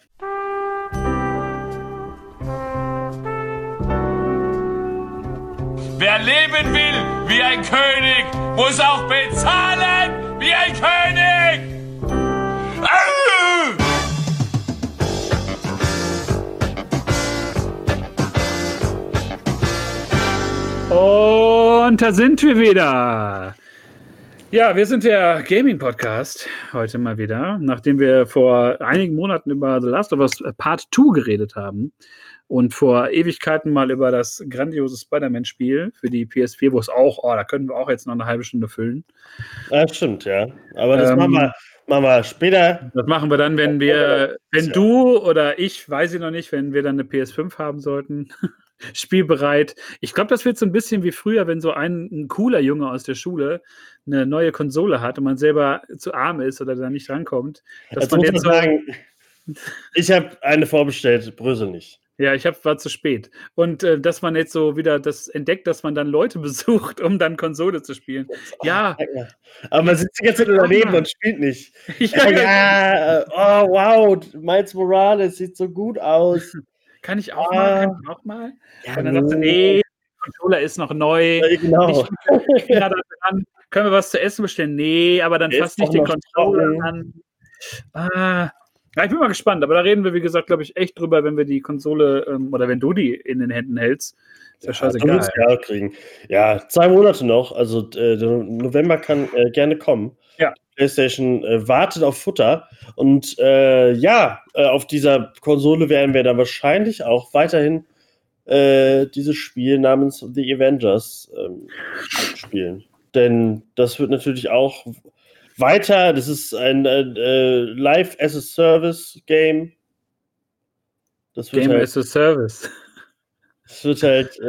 Wer leben will wie ein König, muss auch bezahlen wie ein König. Und da sind wir wieder. Ja, wir sind der Gaming-Podcast heute mal wieder, nachdem wir vor einigen Monaten über The Last of Us Part 2 geredet haben und vor Ewigkeiten mal über das grandiose Spider-Man-Spiel für die PS4, wo es auch, oh, da können wir auch jetzt noch eine halbe Stunde füllen. Ja, stimmt, ja. Aber das ähm, machen, wir, machen wir später. Das machen wir dann, wenn wir, wenn du oder ich, weiß ich noch nicht, wenn wir dann eine PS5 haben sollten. Spielbereit. Ich glaube, das wird so ein bisschen wie früher, wenn so ein, ein, cooler Junge aus der Schule eine neue Konsole hat und man selber zu arm ist oder da nicht rankommt. Dass das man jetzt so sagen, ich habe eine vorbestellt, Brösel nicht. Ja, ich hab, war zu spät. Und äh, dass man jetzt so wieder das entdeckt, dass man dann Leute (laughs) besucht, um dann Konsole zu spielen. Ja. Aber man sitzt die ganze Zeit daneben und spielt nicht. (laughs) ja, ja, oh wow, Miles Morales sieht so gut aus. (laughs) Kann ich auch ah. mal? Kann ich auch mal? Ja, und dann sagt sie, nee, Controller ist noch neu. Ja, genau. Können wir was zu essen bestellen? Nee, aber dann fast nicht den Controller an. Ah, ja, ich bin mal gespannt, aber da reden wir, wie gesagt, glaube ich, echt drüber, wenn wir die Konsole ähm, oder wenn du die in den Händen hältst. Ist ja, ja scheißegal. Ja, kriegen. ja, zwei Monate noch. Also äh, November kann äh, gerne kommen. PlayStation äh, wartet auf Futter. Und äh, ja, äh, auf dieser Konsole werden wir dann wahrscheinlich auch weiterhin äh, dieses Spiel namens The Avengers ähm, spielen. Denn das wird natürlich auch weiter. Das ist ein äh, äh Live as a Service Game. Das Game halt, as a Service. Das wird halt.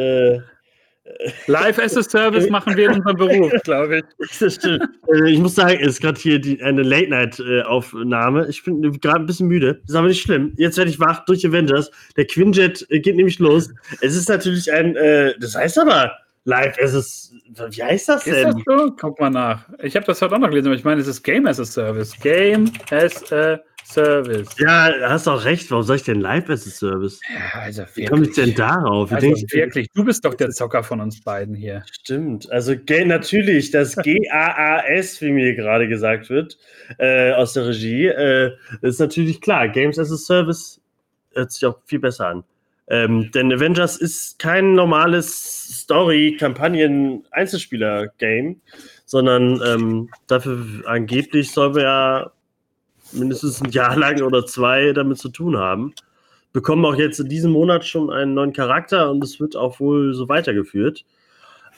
Live as a Service (laughs) machen wir in unserem Beruf, (laughs) glaube ich. Das stimmt. Also ich muss sagen, es ist gerade hier die, eine Late-Night-Aufnahme. Ich bin gerade ein bisschen müde. Das ist aber nicht schlimm. Jetzt werde ich wach durch Avengers. Der Quinjet äh, geht nämlich los. Es ist natürlich ein, äh, das heißt aber Live as a, wie heißt das denn? Ist das so? Guck mal nach. Ich habe das heute auch noch gelesen, aber ich meine, es ist Game as a Service. Game as a Service. Ja, hast auch recht. Warum soll ich denn Live as a Service? Ja, also wirklich. Wie komme ich denn darauf? Also wirklich, du bist doch der Zocker von uns beiden hier. Stimmt. Also natürlich, das (laughs) G-A-A-S, wie mir gerade gesagt wird, äh, aus der Regie, äh, ist natürlich klar. Games as a Service hört sich auch viel besser an. Ähm, denn Avengers ist kein normales Story-Kampagnen-Einzelspieler-Game, sondern ähm, dafür angeblich soll wir ja mindestens ein Jahr lang oder zwei damit zu tun haben. Bekommen auch jetzt in diesem Monat schon einen neuen Charakter und es wird auch wohl so weitergeführt.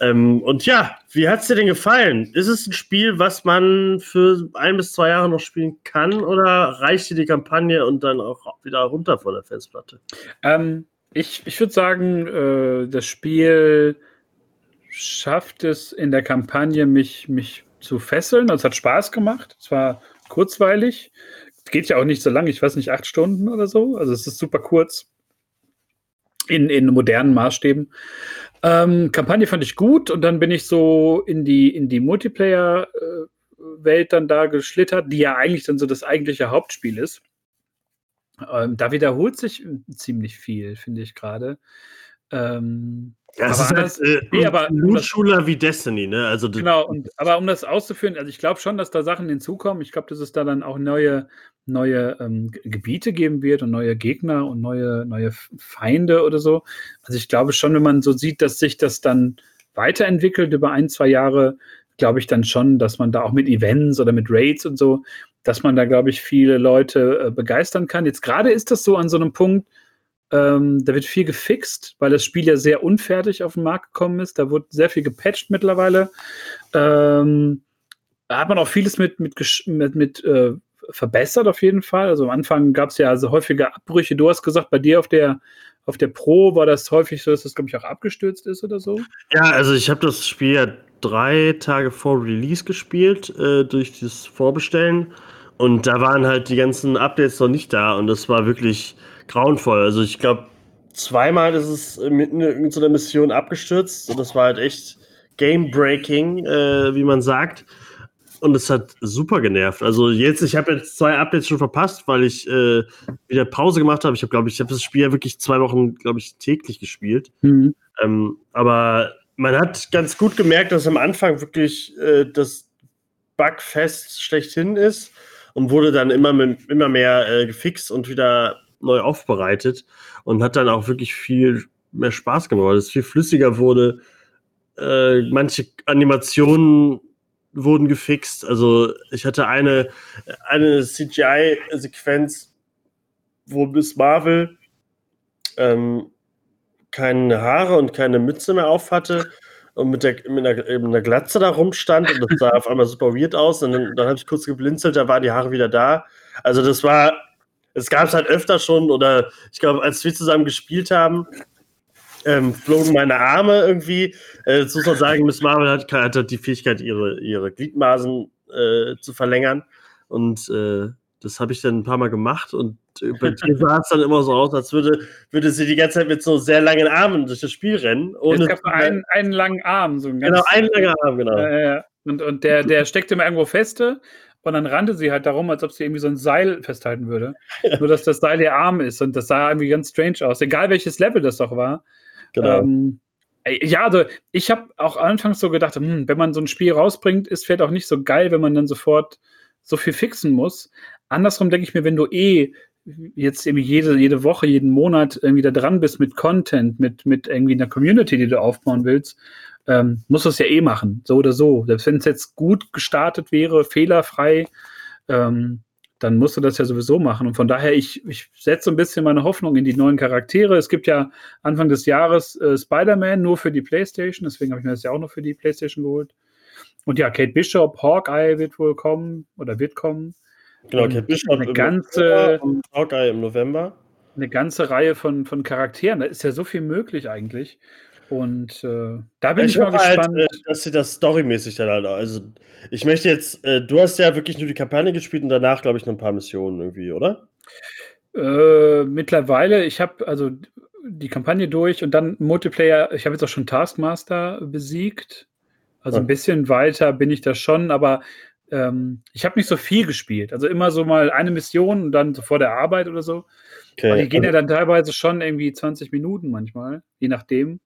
Ähm, und ja, wie hat es dir denn gefallen? Ist es ein Spiel, was man für ein bis zwei Jahre noch spielen kann oder reicht dir die Kampagne und dann auch wieder runter von der Festplatte? Ähm, ich, ich würde sagen, äh, das Spiel schafft es in der Kampagne, mich, mich zu fesseln. Also es hat Spaß gemacht. Es war kurzweilig. Geht ja auch nicht so lange, ich weiß nicht, acht Stunden oder so. Also es ist super kurz in, in modernen Maßstäben. Ähm, Kampagne fand ich gut und dann bin ich so in die, in die Multiplayer-Welt dann da geschlittert, die ja eigentlich dann so das eigentliche Hauptspiel ist. Ähm, da wiederholt sich ziemlich viel, finde ich gerade. Ähm, ja, es ist anders- halt, äh, nee, aber- Loot-Shooter wie Destiny, ne? Also, Genau, und, aber um das auszuführen, also ich glaube schon, dass da Sachen hinzukommen. Ich glaube, dass es da dann auch neue, neue ähm, Gebiete geben wird und neue Gegner und neue, neue Feinde oder so. Also ich glaube schon, wenn man so sieht, dass sich das dann weiterentwickelt über ein, zwei Jahre, glaube ich dann schon, dass man da auch mit Events oder mit Raids und so, dass man da, glaube ich, viele Leute äh, begeistern kann. Jetzt gerade ist das so an so einem Punkt, ähm, da wird viel gefixt, weil das Spiel ja sehr unfertig auf den Markt gekommen ist. Da wurde sehr viel gepatcht mittlerweile. Ähm, da hat man auch vieles mit, mit, mit, mit äh, verbessert auf jeden Fall. Also am Anfang gab es ja also häufige Abbrüche. Du hast gesagt, bei dir auf der, auf der Pro war das häufig so, dass das, glaube ich, auch abgestürzt ist oder so. Ja, also ich habe das Spiel ja drei Tage vor Release gespielt, äh, durch das Vorbestellen. Und da waren halt die ganzen Updates noch nicht da und das war wirklich grauenvoll. Also ich glaube, zweimal ist es mitten in irgendeiner Mission abgestürzt und das war halt echt game-breaking, äh, wie man sagt. Und es hat super genervt. Also jetzt, ich habe jetzt zwei Updates schon verpasst, weil ich äh, wieder Pause gemacht habe. Ich habe, glaube ich, habe das Spiel ja wirklich zwei Wochen, glaube ich, täglich gespielt. Ähm, aber man hat ganz gut gemerkt, dass am Anfang wirklich äh, das Bugfest schlechthin ist und wurde dann immer, mit, immer mehr äh, gefixt und wieder neu aufbereitet und hat dann auch wirklich viel mehr Spaß gemacht, weil es viel flüssiger wurde. Äh, manche Animationen wurden gefixt. Also ich hatte eine, eine CGI-Sequenz, wo Miss Marvel ähm, keine Haare und keine Mütze mehr auf hatte und mit, der, mit, einer, mit einer Glatze da rumstand und das sah (laughs) auf einmal super weird aus und dann, dann habe ich kurz geblinzelt, da waren die Haare wieder da. Also das war, es gab es halt öfter schon oder ich glaube, als wir zusammen gespielt haben, ähm, flogen meine Arme irgendwie. Äh, jetzt muss man sagen, Miss Marvel hat, hat halt die Fähigkeit, ihre, ihre Gliedmaßen äh, zu verlängern und äh, das habe ich dann ein paar Mal gemacht und äh, bei (laughs) dir sah es dann immer so aus, als würde, würde sie die ganze Zeit mit so sehr langen Armen durch das Spiel rennen. Ohne es gab nur einen, einen langen Arm, so ein ganz, genau, einen langen Arm, genau. Äh, und, und der, der steckte immer irgendwo feste und dann rannte sie halt darum, als ob sie irgendwie so ein Seil festhalten würde. (laughs) Nur, dass das Seil ihr Arm ist und das sah irgendwie ganz strange aus. Egal welches Level das doch war. genau. Ähm, ja, also ich habe auch anfangs so gedacht, hm, wenn man so ein Spiel rausbringt, ist vielleicht auch nicht so geil, wenn man dann sofort so viel fixen muss. Andersrum denke ich mir, wenn du eh jetzt irgendwie jede, jede Woche, jeden Monat irgendwie da dran bist mit Content, mit, mit irgendwie einer Community, die du aufbauen willst, ähm, musst du es ja eh machen, so oder so. Selbst wenn es jetzt gut gestartet wäre, fehlerfrei, ähm, dann musst du das ja sowieso machen. Und von daher, ich, ich setze ein bisschen meine Hoffnung in die neuen Charaktere. Es gibt ja Anfang des Jahres äh, Spider-Man nur für die PlayStation, deswegen habe ich mir das ja auch noch für die PlayStation geholt. Und ja, Kate Bishop, Hawkeye wird wohl kommen oder wird kommen. genau, und Kate Bishop eine im ganze- und Hawkeye im November. Eine ganze Reihe von, von Charakteren. Da ist ja so viel möglich eigentlich. Und äh, da bin ich, mal hoffe halt, gespannt. äh, dass sie das storymäßig dann halt. Also, ich möchte jetzt, äh, du hast ja wirklich nur die Kampagne gespielt und danach, glaube ich, noch ein paar Missionen irgendwie, oder? Äh, mittlerweile, ich habe also die Kampagne durch und dann Multiplayer, ich habe jetzt auch schon Taskmaster besiegt. Also Ja. ein bisschen weiter bin ich da schon, aber ähm, ich habe nicht so viel gespielt. Also immer so mal eine Mission und dann so vor der Arbeit oder so. Aber die gehen ja dann teilweise schon irgendwie 20 Minuten manchmal, je nachdem.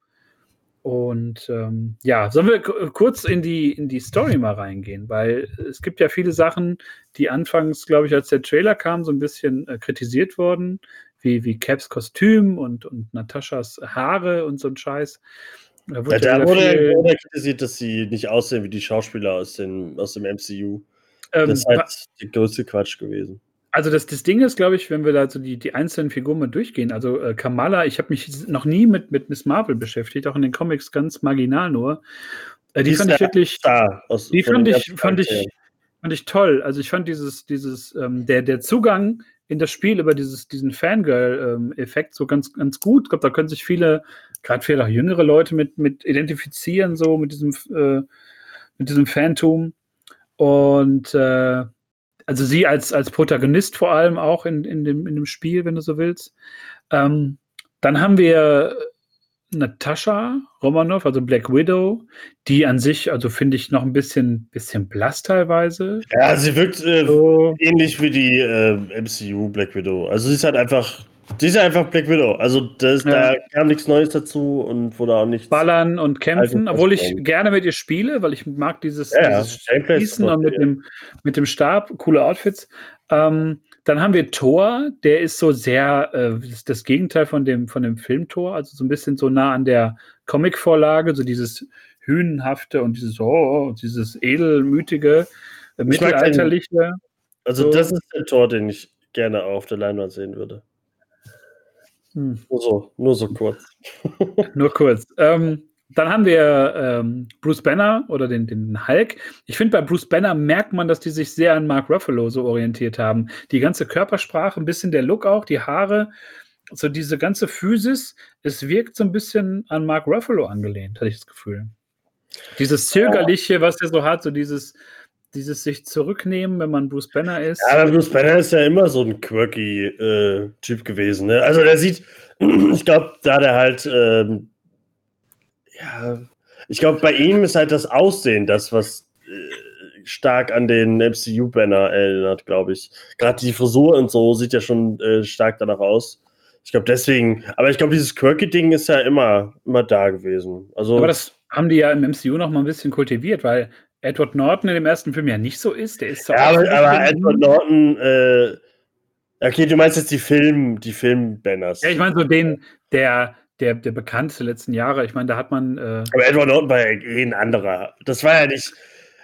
Und ähm, ja, sollen wir kurz in die, in die Story mal reingehen, weil es gibt ja viele Sachen, die anfangs, glaube ich, als der Trailer kam, so ein bisschen äh, kritisiert wurden, wie, wie Caps Kostüm und, und Nataschas Haare und so ein Scheiß. Da ja, wurde da wieder wurde, wurde kritisiert, dass sie nicht aussehen wie die Schauspieler aus, den, aus dem MCU. ähm, Das ist halt der größte Quatsch gewesen. Also das, das Ding ist, glaube ich, wenn wir da so die, die einzelnen Figuren mal durchgehen, also äh, Kamala, ich habe mich noch nie mit, mit Miss Marvel beschäftigt, auch in den Comics ganz marginal nur. Äh, die Die fand ich wirklich, aus, die fand ich, fand ich, fand ich toll. Also ich fand dieses, dieses, ähm, der, der Zugang in das Spiel über dieses, diesen Fangirl-Effekt so ganz, ganz gut. Ich glaube, da können sich viele, gerade vielleicht auch jüngere Leute mit, mit identifizieren, so mit diesem, äh, mit diesem Phantom. Und äh, also sie als, als Protagonist vor allem auch in, in, dem, in dem Spiel, wenn du so willst. Ähm, dann haben wir Natascha Romanoff, also Black Widow, die an sich, also finde ich noch ein bisschen, bisschen blass teilweise. Ja, sie wirkt äh, So, ähnlich wie die äh, MCU Black Widow. Also sie ist halt einfach Die ist einfach Black Widow. Also das, ja. da kam nichts Neues dazu und wurde auch nichts. Ballern und kämpfen, obwohl ich gerne mit ihr spiele, weil ich mag dieses, ja, dieses Schießen und mit dem, mit dem Stab, coole Outfits. Ähm, dann haben wir Thor, der ist so sehr äh, das Gegenteil von dem, von dem Film Thor, also so ein bisschen so nah an der Comic-Vorlage, so dieses Hünenhafte und dieses, oh, dieses edelmütige, äh, mittelalterliche. Also, so. das ist der Tor, den ich gerne auf der Leinwand sehen würde. Hm. Nur so, nur so kurz. (laughs) nur kurz. Ähm, dann haben wir ähm, Bruce Banner oder den, den Hulk. Ich finde, bei Bruce Banner merkt man, dass die sich sehr an Mark Ruffalo so orientiert haben. Die ganze Körpersprache, ein bisschen der Look auch, die Haare, so diese ganze Physis, es wirkt so ein bisschen an Mark Ruffalo angelehnt, hatte ich das Gefühl. Dieses Zögerliche, was er so hat, so dieses, dieses sich zurücknehmen, wenn man Bruce Banner ist. Ja, aber Bruce Banner ist ja immer so ein quirky äh, Typ gewesen. Ne? Also der sieht, (clears throat) ich glaube, da der halt, ähm, ja, ich glaube, bei ihm ist halt das Aussehen das, was äh, stark an den MCU-Banner erinnert, glaube ich. Gerade die Frisur und so sieht ja schon äh, stark danach aus. Ich glaube deswegen, aber ich glaube, dieses Quirky-Ding ist ja immer, immer da gewesen. Also, aber das haben die ja im MCU noch mal ein bisschen kultiviert, weil Edward Norton in dem ersten Film ja nicht so ist. Der ist ja, aber, aber Edward Norton, äh, okay, du meinst jetzt die Film, die Film-Banners. Ja, ich meine so den, der, der, der bekannteste letzten Jahre. Ich meine, da hat man. Äh, aber Edward Norton war ja eh ein anderer. Das war ja nicht.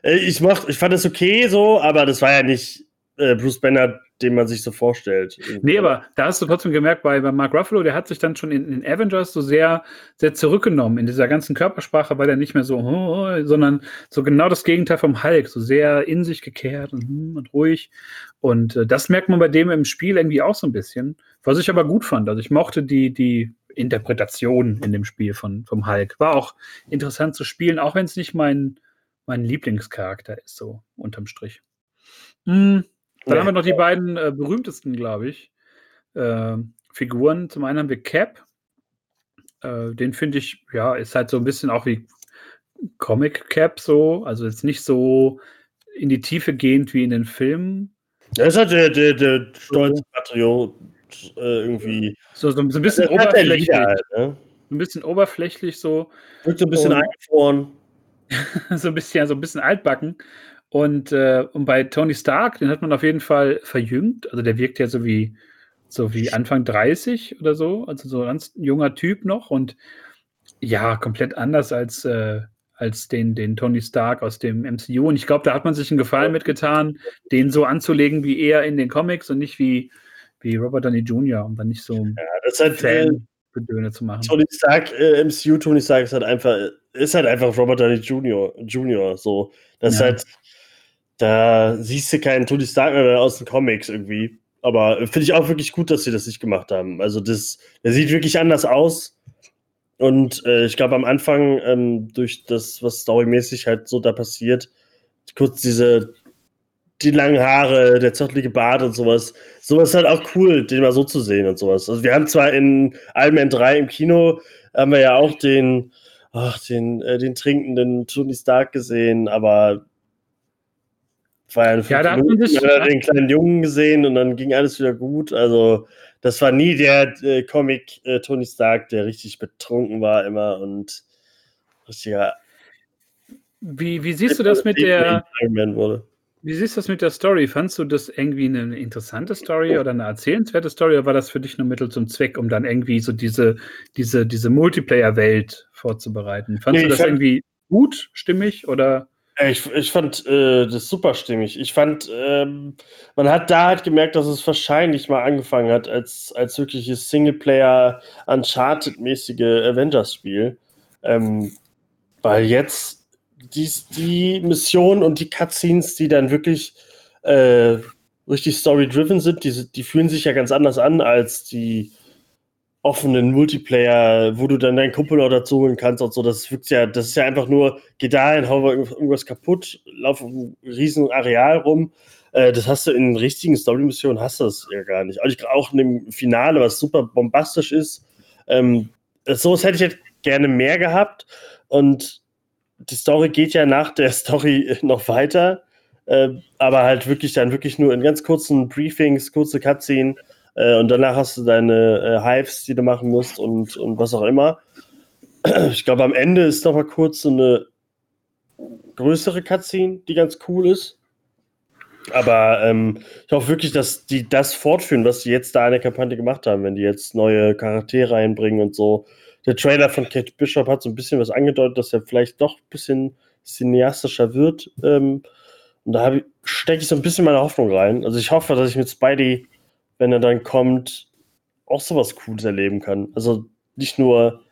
Äh, ich, mocht, ich fand das okay so, aber das war ja nicht äh, Bruce Banner, den man sich so vorstellt. Nee, aber da hast du trotzdem gemerkt, bei, bei Mark Ruffalo, der hat sich dann schon in, in Avengers so sehr, sehr zurückgenommen. In dieser ganzen Körpersprache war der nicht mehr so, oh, sondern so genau das Gegenteil vom Hulk, so sehr in sich gekehrt und, hm, und ruhig. Und äh, das merkt man bei dem im Spiel irgendwie auch so ein bisschen, was ich aber gut fand. Also ich mochte die, die Interpretation in dem Spiel von, vom Hulk. War auch interessant zu spielen, auch wenn es nicht mein, mein Lieblingscharakter ist, so unterm Strich. Hm, dann ja. haben wir noch die beiden äh, berühmtesten, glaube ich, äh, Figuren. Zum einen haben wir Cap. Äh, den finde ich, ja, ist halt so ein bisschen auch wie Comic Cap so. Also jetzt nicht so in die Tiefe gehend wie in den Filmen. Ja, ist halt der, der, der stolze Patriot äh, irgendwie. So, so, so ein bisschen oberflächlich. Halt, ne? Ein bisschen oberflächlich so. Wird so ein bisschen eingefroren. (laughs) so ein bisschen, so ein bisschen altbacken. Und, äh, und bei Tony Stark, den hat man auf jeden Fall verjüngt. Also der wirkt ja so wie, so wie Anfang 30 oder so. Also so ein ganz junger Typ noch. Und ja, komplett anders als, äh, als den, den Tony Stark aus dem MCU. Und ich glaube, da hat man sich einen Gefallen mitgetan, den so anzulegen wie er in den Comics und nicht wie, wie Robert Downey Jr., um dann nicht so ja, das hat, Fan Bedöne zu machen. Tony Stark, äh, MCU Tony Stark ist halt einfach, ist halt einfach Robert Downey Jr. Jr. So. Das ja. ist halt da siehst du keinen Tony Stark mehr aus den Comics irgendwie. Aber finde ich auch wirklich gut, dass sie das nicht gemacht haben. Also, das, der sieht wirklich anders aus. Und äh, ich glaube, am Anfang, ähm, durch das, was storymäßig halt so da passiert, kurz diese, die langen Haare, der zottelige Bart und sowas, sowas ist halt auch cool, den mal so zu sehen und sowas. Also, wir haben zwar in Iron Man 3 im Kino, haben wir ja auch den, ach, den, äh, den trinkenden Tony Stark gesehen, aber war ja, ja da hat man sich, den kleinen Jungen gesehen und dann ging alles wieder gut. Also, das war nie der äh, Comic äh, Tony Stark, der richtig betrunken war immer und richtiger. Wie, wie siehst du das mit der. Wie siehst du das mit der Story? Fandst du das irgendwie eine interessante Story oder eine erzählenswerte Story oder war das für dich nur Mittel zum Zweck, um dann irgendwie so diese, diese, diese Multiplayer-Welt vorzubereiten? Fandst nee, du das fand, irgendwie gut, stimmig oder? Ich, ich fand äh, das super stimmig. Ich fand, ähm, man hat da halt gemerkt, dass es wahrscheinlich mal angefangen hat als, als wirkliches Singleplayer Uncharted-mäßige Avengers-Spiel. Ähm, weil jetzt die, die Mission und die Cutscenes, die dann wirklich äh, richtig story-driven sind, die, die fühlen sich ja ganz anders an als die offenen Multiplayer, wo du dann deinen Kumpel noch dazu holen kannst und so. Das wirkt ja, das ist ja einfach nur, geh dahin, hau irgendwas kaputt, lauf auf einem riesen Areal rum. Äh, das hast du in richtigen Story-Missionen, hast du das ja gar nicht. Auch in dem Finale, was super bombastisch ist. Ähm, sowas hätte ich jetzt gerne mehr gehabt. Und die Story geht ja nach der (laughs) Story noch weiter. Äh, aber halt wirklich dann wirklich nur in ganz kurzen Briefings, kurze Cutscene Äh, und danach hast du deine äh, Hives, die du machen musst und, und was auch immer. (clears throat) Ich glaube, am Ende ist noch mal kurz so eine größere Cutscene, die ganz cool ist. Aber ähm, ich hoffe wirklich, dass die das fortführen, was die jetzt da in der Kampagne gemacht haben, wenn die jetzt neue Charaktere reinbringen und so. Der Trailer von Kate Bishop hat so ein bisschen was angedeutet, dass er vielleicht doch ein bisschen cineastischer wird. Ähm, und da stecke ich so ein bisschen meine Hoffnung rein. Also ich hoffe, dass ich mit Spidey, wenn er dann kommt, auch sowas Cooles erleben kann. Also nicht nur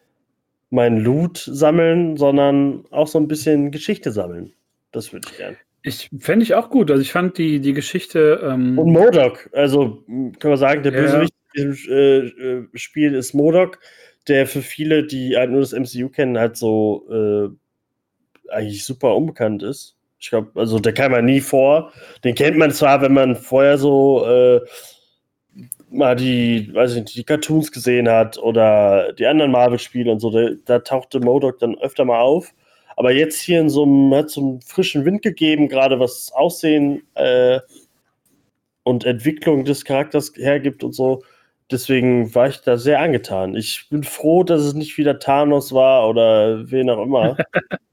mein Loot sammeln, sondern auch so ein bisschen Geschichte sammeln. Das würde ich gern. Ich fände ich auch gut. Also ich fand die, die Geschichte. Ähm Und Modok, also kann man sagen, der ja. Bösewicht im äh, äh, Spiel ist Modok, der für viele, die halt nur das MCU kennen, halt so äh, eigentlich super unbekannt ist. Ich glaube, also der kam ja nie vor. Den kennt man zwar, wenn man vorher so äh, mal die, weiß ich nicht, die Cartoons gesehen hat oder die anderen Marvel-Spiele und so, da, da tauchte Modok dann öfter mal auf. Aber jetzt hier in so einem, hat so einen frischen Wind gegeben, gerade was Aussehen äh, und Entwicklung des Charakters hergibt und so. Deswegen war ich da sehr angetan. Ich bin froh, dass es nicht wieder Thanos war oder wen auch immer. (laughs)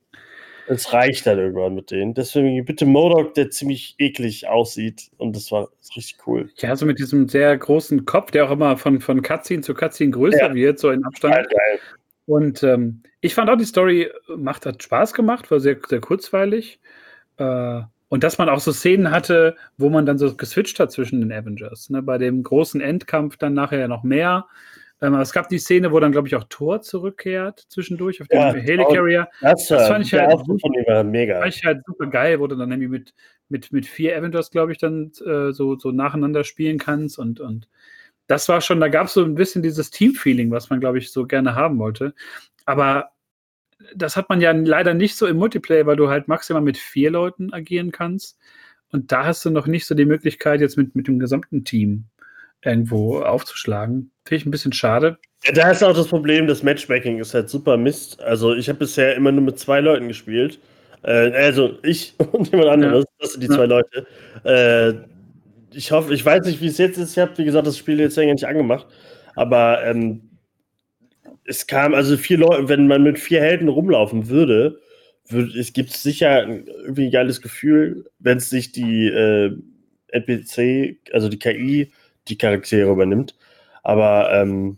es reicht dann irgendwann mit denen. Deswegen bitte Modok, der ziemlich eklig aussieht. Und das war richtig cool. Ja, so mit diesem sehr großen Kopf, der auch immer von, von Cutscene zu Cutscene größer ja. wird, so in Abstand. Geil, geil. Und ähm, ich fand auch, die Story macht, hat Spaß gemacht, war sehr, sehr kurzweilig. Äh, und dass man auch so Szenen hatte, wo man dann so geswitcht hat zwischen den Avengers. Ne? Bei dem großen Endkampf dann nachher noch mehr. Ähm, es gab die Szene, wo dann, glaube ich, auch Thor zurückkehrt zwischendurch auf dem ja, Helicarrier. Das, das fand ich halt, super, mega. Fand ich halt super geil, wo du dann nämlich mit, mit, mit vier Avengers, glaube ich, dann äh, so, so nacheinander spielen kannst. Und, und das war schon, da gab es so ein bisschen dieses Team-Feeling, was man, glaube ich, so gerne haben wollte. Aber das hat man ja leider nicht so im Multiplayer, weil du halt maximal mit vier Leuten agieren kannst. Und da hast du noch nicht so die Möglichkeit, jetzt mit, mit dem gesamten Team irgendwo aufzuschlagen. Finde ich ein bisschen schade. Da ist auch das Problem, das Matchmaking ist halt super Mist. Also ich habe bisher immer nur mit zwei Leuten gespielt. Äh, also ich (laughs) und jemand anderes, ja. das sind die ja. zwei Leute. Äh, ich hoffe, ich weiß nicht, wie es jetzt ist. Ich habe, wie gesagt, das Spiel jetzt länger nicht angemacht. Aber ähm, es kam, also vier Leute, wenn man mit vier Helden rumlaufen würde, würde es gibt sicher irgendwie ein geiles Gefühl, wenn es sich die äh, NPC, also die KI, die Charaktere übernimmt. Aber ähm,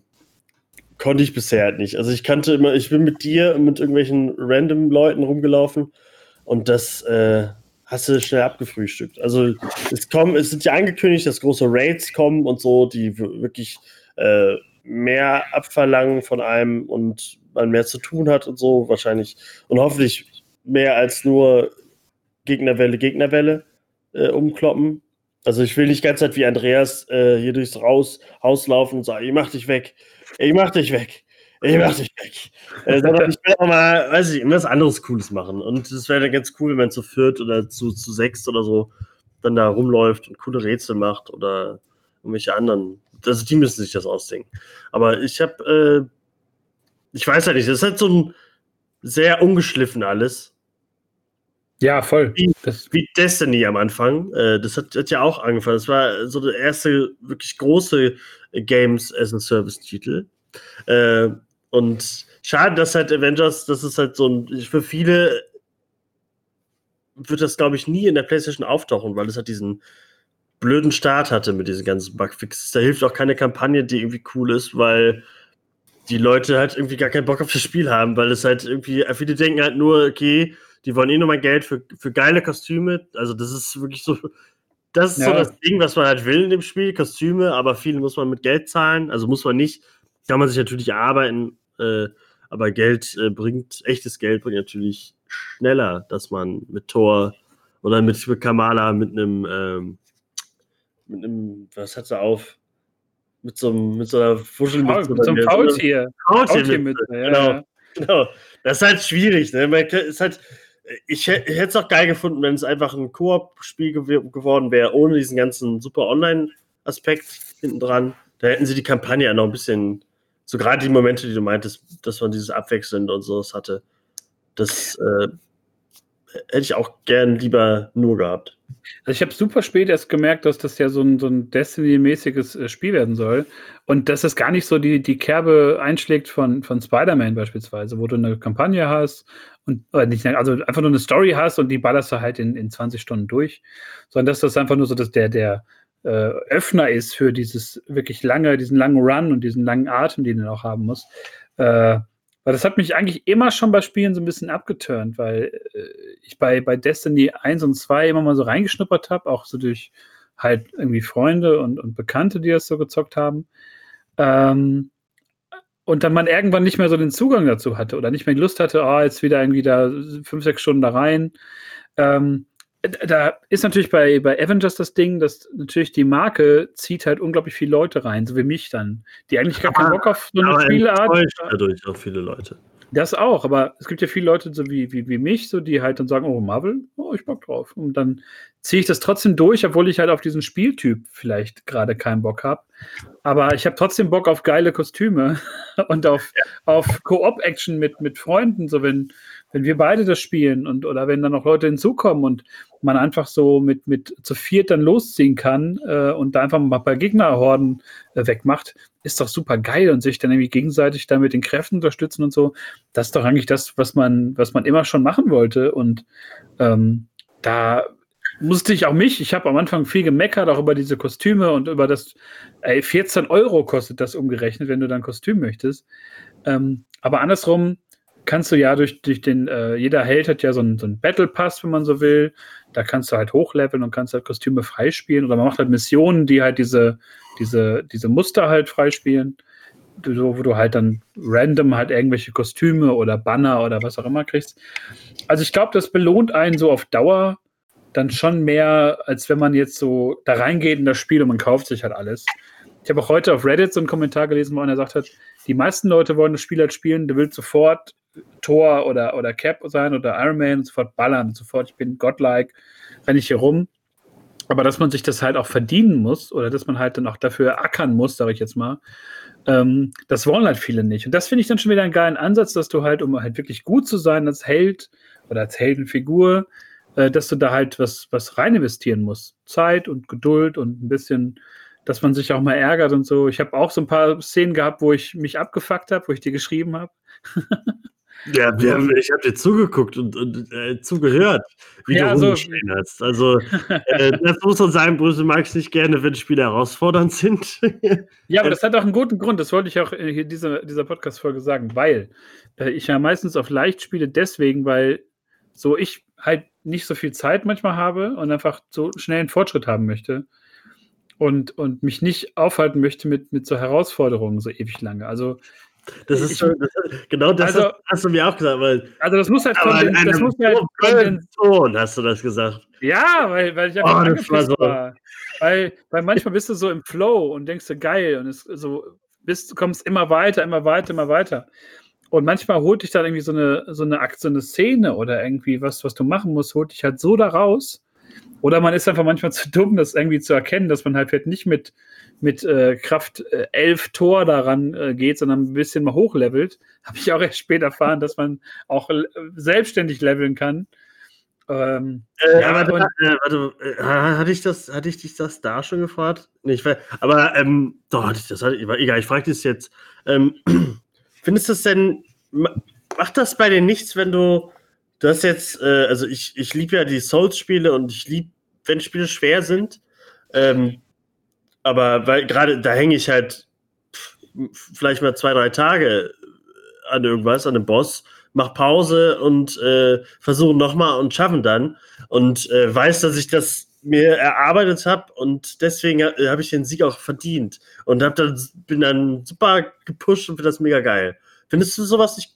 konnte ich bisher halt nicht. Also ich kannte immer, ich bin mit dir und mit irgendwelchen random Leuten rumgelaufen und das äh, hast du schnell abgefrühstückt. Also es kommen, es sind ja angekündigt, dass große Raids kommen und so, die wirklich äh, mehr abverlangen von einem und man mehr zu tun hat und so wahrscheinlich und hoffentlich mehr als nur Gegnerwelle, Gegnerwelle äh, umkloppen. Also ich will nicht ganz halt wie Andreas äh, hier durchs Raus, Haus laufen und sagen, ich mach dich weg, ich mach dich weg, ich mach dich weg. äh, sondern (laughs) ich will auch mal, weiß ich, irgendwas anderes Cooles machen. Und es wäre dann ganz cool, wenn man zu viert oder zu, zu sechst oder so dann da rumläuft und coole Rätsel macht oder irgendwelche anderen. Also die müssen sich das ausdenken. Aber ich habe, äh, ich weiß ja nicht, das ist halt so ein sehr ungeschliffen alles. Ja, voll. Wie, wie Destiny am Anfang. Äh, das hat, hat, ja auch angefangen. Das war so der erste wirklich große Games as a Service-Titel. Äh, und schade, dass halt Avengers, das ist halt so ein, für viele wird das, glaube ich, nie in der PlayStation auftauchen, weil es halt diesen blöden Start hatte mit diesen ganzen Bugfixes. Da hilft auch keine Kampagne, die irgendwie cool ist, weil die Leute halt irgendwie gar keinen Bock auf das Spiel haben, weil es halt irgendwie, viele denken halt nur, okay, die wollen eh nur mein Geld für, für geile Kostüme. Also das ist wirklich so, das ist ja. so das Ding, was man halt will in dem Spiel, Kostüme, aber viele muss man mit Geld zahlen, also muss man nicht, kann man sich natürlich arbeiten, äh, aber Geld äh, bringt, echtes Geld bringt natürlich schneller, dass man mit Tor oder mit Kamala mit einem, ähm, mit einem, was hat sie auf? Mit so, einem, mit so einer Fuschelmütze. Mit so einem Faultier. Faultiermütze, ja, genau. Genau. Das ist halt schwierig. Ne? Man ist halt, ich, hätte es auch geil gefunden, wenn es einfach ein Koop-Spiel gew geworden wäre, ohne diesen ganzen super Online-Aspekt hinten dran. Da hätten sie die Kampagne ja noch ein bisschen, so gerade die Momente, die du meintest, dass man dieses Abwechselnd und sowas hatte, das äh, hätte ich auch gern lieber nur gehabt. Also ich habe super spät erst gemerkt, dass das ja so ein, so ein Destiny-mäßiges äh, Spiel werden soll. Und dass es gar nicht so die, die Kerbe einschlägt von, von Spider-Man beispielsweise, wo du eine Kampagne hast und nicht, also einfach nur eine Story hast und die ballerst du halt in, in 20 Stunden durch. Sondern dass das einfach nur so, dass der, der äh, Öffner ist für dieses wirklich lange, diesen langen Run und diesen langen Atem, den du auch haben musst. Äh, weil das hat mich eigentlich immer schon bei Spielen so ein bisschen abgeturnt, weil äh, ich bei, bei Destiny 1 und 2 immer mal so reingeschnuppert habe, auch so durch halt irgendwie Freunde und, und Bekannte, die das so gezockt haben. Ähm, und dann man irgendwann nicht mehr so den Zugang dazu hatte oder nicht mehr Lust hatte, oh, jetzt wieder irgendwie da fünf, sechs Stunden da rein. Ähm, da ist natürlich bei, bei Avengers das Ding, dass natürlich die Marke zieht halt unglaublich viele Leute rein, so wie mich dann, die eigentlich gar keinen Bock auf so eine Spielart. dadurch auch viele Leute. Das auch, aber es gibt ja viele Leute, so wie, wie, wie mich, so die halt dann sagen, oh, Marvel, oh, ich Bock drauf. Und dann ziehe ich das trotzdem durch, obwohl ich halt auf diesen Spieltyp vielleicht gerade keinen Bock habe. Aber ich habe trotzdem Bock auf geile Kostüme (laughs) und auf, ja. auf Koop-Action mit, mit Freunden, so wenn, wenn wir beide das spielen und oder wenn dann noch Leute hinzukommen und man einfach so mit, mit zu viert dann losziehen kann äh, und da einfach mal ein paar Gegnerhorden äh, wegmacht, ist doch super geil und sich dann irgendwie gegenseitig da mit den Kräften unterstützen und so. Das ist doch eigentlich das, was man, was man immer schon machen wollte. Und ähm, da musste ich auch mich, ich habe am Anfang viel gemeckert, auch über diese Kostüme und über das, ey, 14 Euro kostet das umgerechnet, wenn du dann Kostüm möchtest. Ähm, aber andersrum, kannst du ja durch, durch den, äh, jeder Held hat ja so einen, so einen Battle Pass, wenn man so will. Da kannst du halt hochleveln und kannst halt Kostüme freispielen. Oder man macht halt Missionen, die halt diese, diese, diese Muster halt freispielen. So, wo du halt dann random halt irgendwelche Kostüme oder Banner oder was auch immer kriegst. Also ich glaube, das belohnt einen so auf Dauer dann schon mehr, als wenn man jetzt so da reingeht in das Spiel und man kauft sich halt alles. Ich habe auch heute auf Reddit so einen Kommentar gelesen, wo einer sagt hat, die meisten Leute wollen das Spiel halt spielen, du willst sofort Thor oder, oder Cap sein oder Iron Man sofort ballern, sofort, ich bin godlike, renne ich hier rum. Aber dass man sich das halt auch verdienen muss oder dass man halt dann auch dafür ackern muss, sage ich jetzt mal, ähm, das wollen halt viele nicht. Und das finde ich dann schon wieder einen geilen Ansatz, dass du halt, um halt wirklich gut zu sein als Held oder als Heldenfigur, äh, dass du da halt was, was rein investieren musst. Zeit und Geduld und ein bisschen, dass man sich auch mal ärgert und so. Ich habe auch so ein paar Szenen gehabt, wo ich mich abgefuckt habe, wo ich dir geschrieben habe. (laughs) Ja, haben, ich habe dir zugeguckt und, und äh, zugehört, wie ja, du rumgeschrien also, hast. Also, (laughs) äh, das muss man sagen, Brüssel mag ich nicht gerne, wenn Spiele herausfordernd sind. ja, aber das hat auch einen guten Grund, das wollte ich auch in dieser, dieser Podcast-Folge sagen, weil äh, ich ja meistens auf leicht spiele, deswegen, weil so ich halt nicht so viel Zeit manchmal habe und einfach so schnell einen Fortschritt haben möchte und, und mich nicht aufhalten möchte mit, mit so Herausforderungen so ewig lange. Also das ist, so, das, genau das also, hast du mir auch gesagt. Weil, also das muss halt von das muss halt Ton hast du das gesagt. Ja, weil, weil ich einfach oh, angepisst war. war. Weil, weil manchmal bist du so im Flow und denkst du, geil, und es so bist, du kommst immer weiter, immer weiter, immer weiter. Und manchmal holt dich dann irgendwie so eine, so eine Aktion, eine Szene oder irgendwie was, was du machen musst, holt dich halt so da raus. Oder man ist einfach manchmal (laughs) zu dumm, das irgendwie zu erkennen, dass man halt vielleicht nicht mit mit äh, Kraft äh, 11 Tor daran äh, geht, sondern ein bisschen mal hochlevelt. (laughs) Habe ich auch erst spät erfahren, dass man auch selbstständig leveln kann. Ähm, äh, ja, warte, äh, warte, äh, hatte ich das, hatte ich dich das da schon gefragt? Nee, ich, aber ähm, doch, hatte ich das, hatte, egal, ich frage dich jetzt. Ähm, (clears throat) findest du es denn, macht das bei dir nichts, wenn du, du hast jetzt, äh, also ich, ich liebe ja die Souls-Spiele und ich liebe, wenn Spiele schwer sind, ähm, aber weil gerade da hänge ich halt vielleicht mal zwei, drei Tage an irgendwas, an einem Boss, mach Pause und äh, versuche nochmal und schaffen dann. Und äh, weiß, dass ich das mir erarbeitet habe und deswegen habe ich den Sieg auch verdient. Und hab dann, bin dann super gepusht und finde das mega geil. Findest du sowas nicht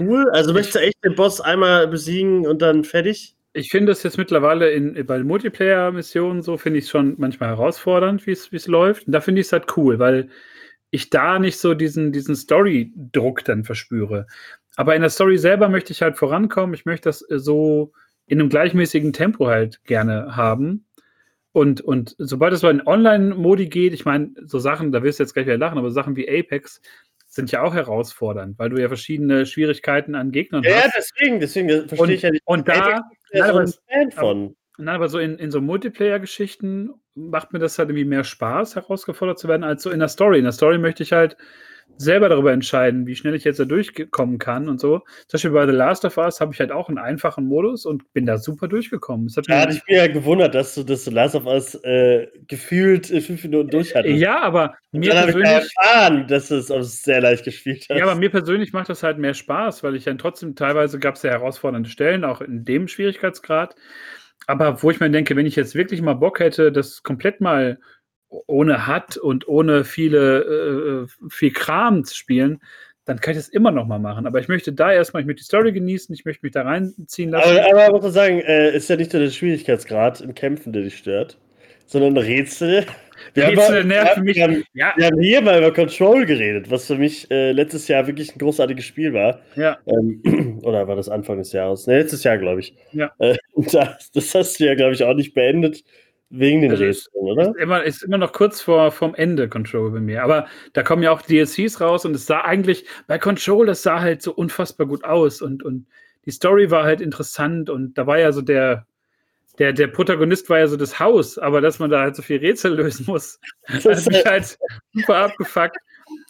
cool? Also möchtest du echt den Boss einmal besiegen und dann fertig? Ich finde es jetzt mittlerweile in, bei Multiplayer-Missionen so, finde ich es schon manchmal herausfordernd, wie es läuft. Und da finde ich es halt cool, weil ich da nicht so diesen, diesen Story-Druck dann verspüre. Aber in der Story selber möchte ich halt vorankommen. Ich möchte das äh, so in einem gleichmäßigen Tempo halt gerne haben. Und, und sobald es so in Online-Modi geht, ich meine, so Sachen, da wirst du jetzt gleich wieder lachen, aber Sachen wie Apex, sind ja auch herausfordernd, weil du ja verschiedene Schwierigkeiten an Gegnern ja, hast. Ja, deswegen, deswegen verstehe und, ich ja nicht. Und da, nein, aber, Fan von. Nein, aber so in, in so Multiplayer-Geschichten macht mir das halt irgendwie mehr Spaß, herausgefordert zu werden, als so in der Story. In der Story möchte ich halt selber darüber entscheiden, wie schnell ich jetzt da durchkommen kann und so. Zum Beispiel bei The Last of Us habe ich halt auch einen einfachen Modus und bin da super durchgekommen. da hatte ich mir ja gewundert, dass du das The Last of Us äh, gefühlt fünf Minuten durch hattest. Ja, aber mir dann persönlich. Ich erfahren, dass du es sehr leicht gespielt hast. Ja, aber mir persönlich macht das halt mehr Spaß, weil ich dann trotzdem teilweise gab es ja herausfordernde Stellen, auch in dem Schwierigkeitsgrad. Aber wo ich mir denke, wenn ich jetzt wirklich mal Bock hätte, das komplett mal ohne Hat und ohne viele, äh, viel Kram zu spielen, dann kann ich das immer noch mal machen. Aber ich möchte da erstmal, ich möchte die Story genießen, ich möchte mich da reinziehen lassen. Aber, aber muss man sagen, äh, ist ja nicht nur der Schwierigkeitsgrad im Kämpfen, der dich stört, sondern Rätsel. (laughs) Wir Rätsel haben, nerven mich. Wir haben, ja. wir haben hier mal über Control geredet, was für mich äh, letztes Jahr wirklich ein großartiges Spiel war. Ja. Ähm, (clears throat) oder war das Anfang des Jahres? Ne, letztes Jahr, glaube ich. Ja. Äh, (laughs) das, das, hast du ja, glaube ich, auch nicht beendet. Wegen den also Rätseln, oder? Ist immer, ist immer noch kurz vor vom Ende Control bei mir. Aber da kommen ja auch DLCs raus und es sah eigentlich, bei Control, das sah halt so unfassbar gut aus und, und die Story war halt interessant und da war ja so der, der, der Protagonist war ja so das Haus, aber dass man da halt so viel Rätsel (laughs) lösen muss, das hat mich halt super abgefuckt.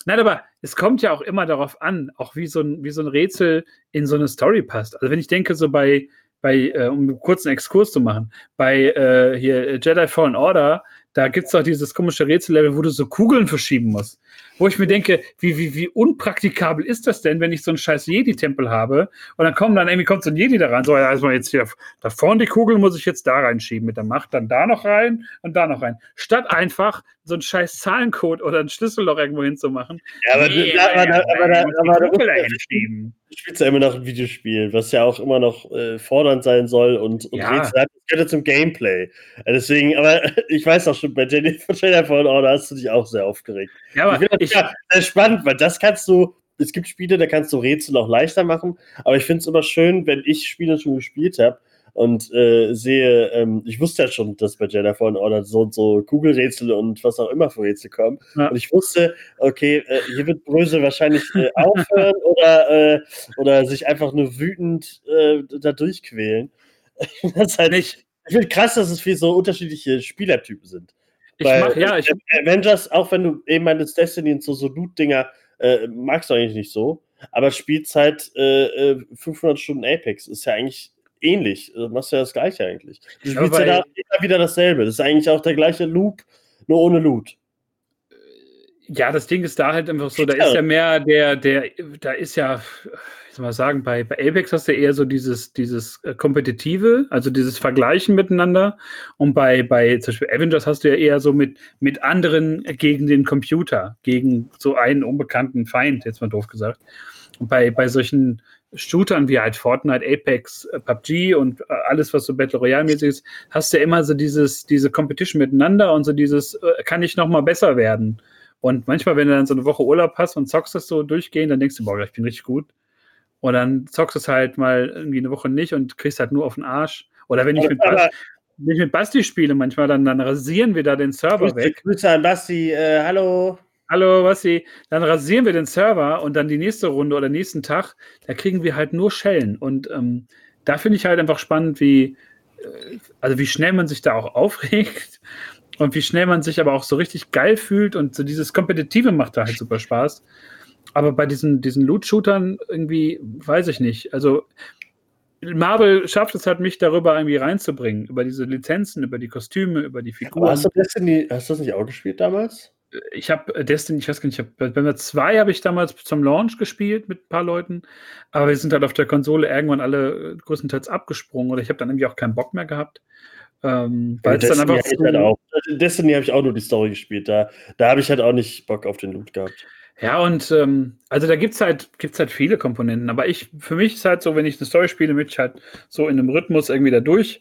Nein, aber es kommt ja auch immer darauf an, auch wie so ein, wie so ein Rätsel in so eine Story passt. Also wenn ich denke, so bei, bei, äh, um einen kurzen Exkurs zu machen, bei äh, hier Jedi Fallen Order, da gibt es doch dieses komische Rätsellevel, wo du so Kugeln verschieben musst. Wo ich mir denke, wie, wie, wie unpraktikabel ist das denn, wenn ich so einen scheiß Jedi-Tempel habe und dann kommt dann irgendwie kommt so ein Jedi da rein, so, ja, erstmal jetzt hier, da vorne die Kugel muss ich jetzt da reinschieben mit der Macht, dann da noch rein und da noch rein. Statt einfach so einen scheiß Zahlencode oder einen Schlüsselloch irgendwo hinzumachen. Ja, aber, nee, da, aber, da, aber, da, aber da, Kugel hinschieben. Du spielst ja immer noch ein Videospiel, was ja auch immer noch äh, fordernd sein soll und, und ja. Rätsel hat. Das gehört zum Gameplay. Deswegen, aber (laughs) ich weiß auch schon, bei (laughs) Jennifer Fallen Order hast du dich auch sehr aufgeregt. Ja, aber ich ich, ja sehr spannend, weil das kannst du, es gibt Spiele, da kannst du Rätsel auch leichter machen, aber ich finde es immer schön, wenn ich Spiele schon gespielt habe und äh, sehe, ähm, ich wusste ja schon, dass bei Jedi Fallen Order so und so Kugelrätsel und was auch immer für Rätsel kommen. Ja. Und ich wusste, okay, äh, hier wird Brösel wahrscheinlich äh, aufhören (laughs) oder, äh, oder sich einfach nur wütend äh, da durchquälen. (laughs) das halt nicht. Ich finde krass, dass es viel so unterschiedliche Spielertypen sind. Ich Weil, mach, ja, ich, Avengers, auch wenn du eben meinst, Destiny und so, so Loot-Dinger äh, magst du eigentlich nicht so. Aber Spielzeit äh, 500 äh, Stunden Apex ist ja eigentlich ähnlich. Du machst ja das Gleiche eigentlich. Du spielst ja da immer wieder dasselbe. Das ist eigentlich auch der gleiche Loop, nur ohne Loot. Ja, das Ding ist da halt einfach so, da ist ja mehr der, der, da ist ja, soll man sagen, bei, bei Apex hast du eher so dieses, dieses äh, Kompetitive, also dieses Vergleichen miteinander. Und bei, bei zum Beispiel Avengers hast du ja eher so mit, mit anderen gegen den Computer, gegen so einen unbekannten Feind, jetzt mal doof gesagt. Und bei, bei solchen Shootern wie halt Fortnite, Apex, äh, PUBG und äh, alles, was so Battle Royale-mäßig ist, hast du ja immer so dieses, diese Competition miteinander und so dieses, kann ich noch mal besser werden? Und manchmal, wenn du dann so eine Woche Urlaub hast und zockst das so durchgehend, dann denkst du, boah, ich bin richtig gut. Und dann zockst du es halt mal irgendwie eine Woche nicht und kriegst halt nur auf den Arsch. Oder wenn ich mit, Basti, wenn ich mit Basti spiele, manchmal, dann, dann rasieren wir da den Server Grüße, weg. Grüße an Basti, äh, hallo. Hallo, Basti. Dann rasieren wir den Server und dann die nächste Runde oder nächsten Tag, da kriegen wir halt nur Schellen. Und ähm, da finde ich halt einfach spannend, wie, äh, also wie schnell man sich da auch (laughs) aufregt und wie schnell man sich aber auch so richtig geil fühlt und so dieses Kompetitive macht da halt super Spaß. Aber bei diesen, diesen Loot-Shootern irgendwie, weiß ich nicht. Also Marvel schafft es halt, mich darüber irgendwie reinzubringen. Über diese Lizenzen, über die Kostüme, über die Figuren. hast du Destiny, hast du das nicht auch gespielt damals? Ich habe äh, Destiny, ich weiß gar nicht, ich hab, bei 2 habe ich damals zum Launch gespielt mit ein paar Leuten, aber wir sind halt auf der Konsole irgendwann alle äh, größtenteils abgesprungen oder ich habe dann irgendwie auch keinen Bock mehr gehabt. Ähm, weil es dann einfach so halt auch, Destiny habe ich auch nur die Story gespielt, da, da habe ich halt auch nicht Bock auf den Loot gehabt. Ja, und ähm, also da gibt es halt, gibt's halt viele Komponenten. Aber ich, für mich ist halt so, wenn ich eine Story spiele, möchte ich halt so in einem Rhythmus irgendwie da durch.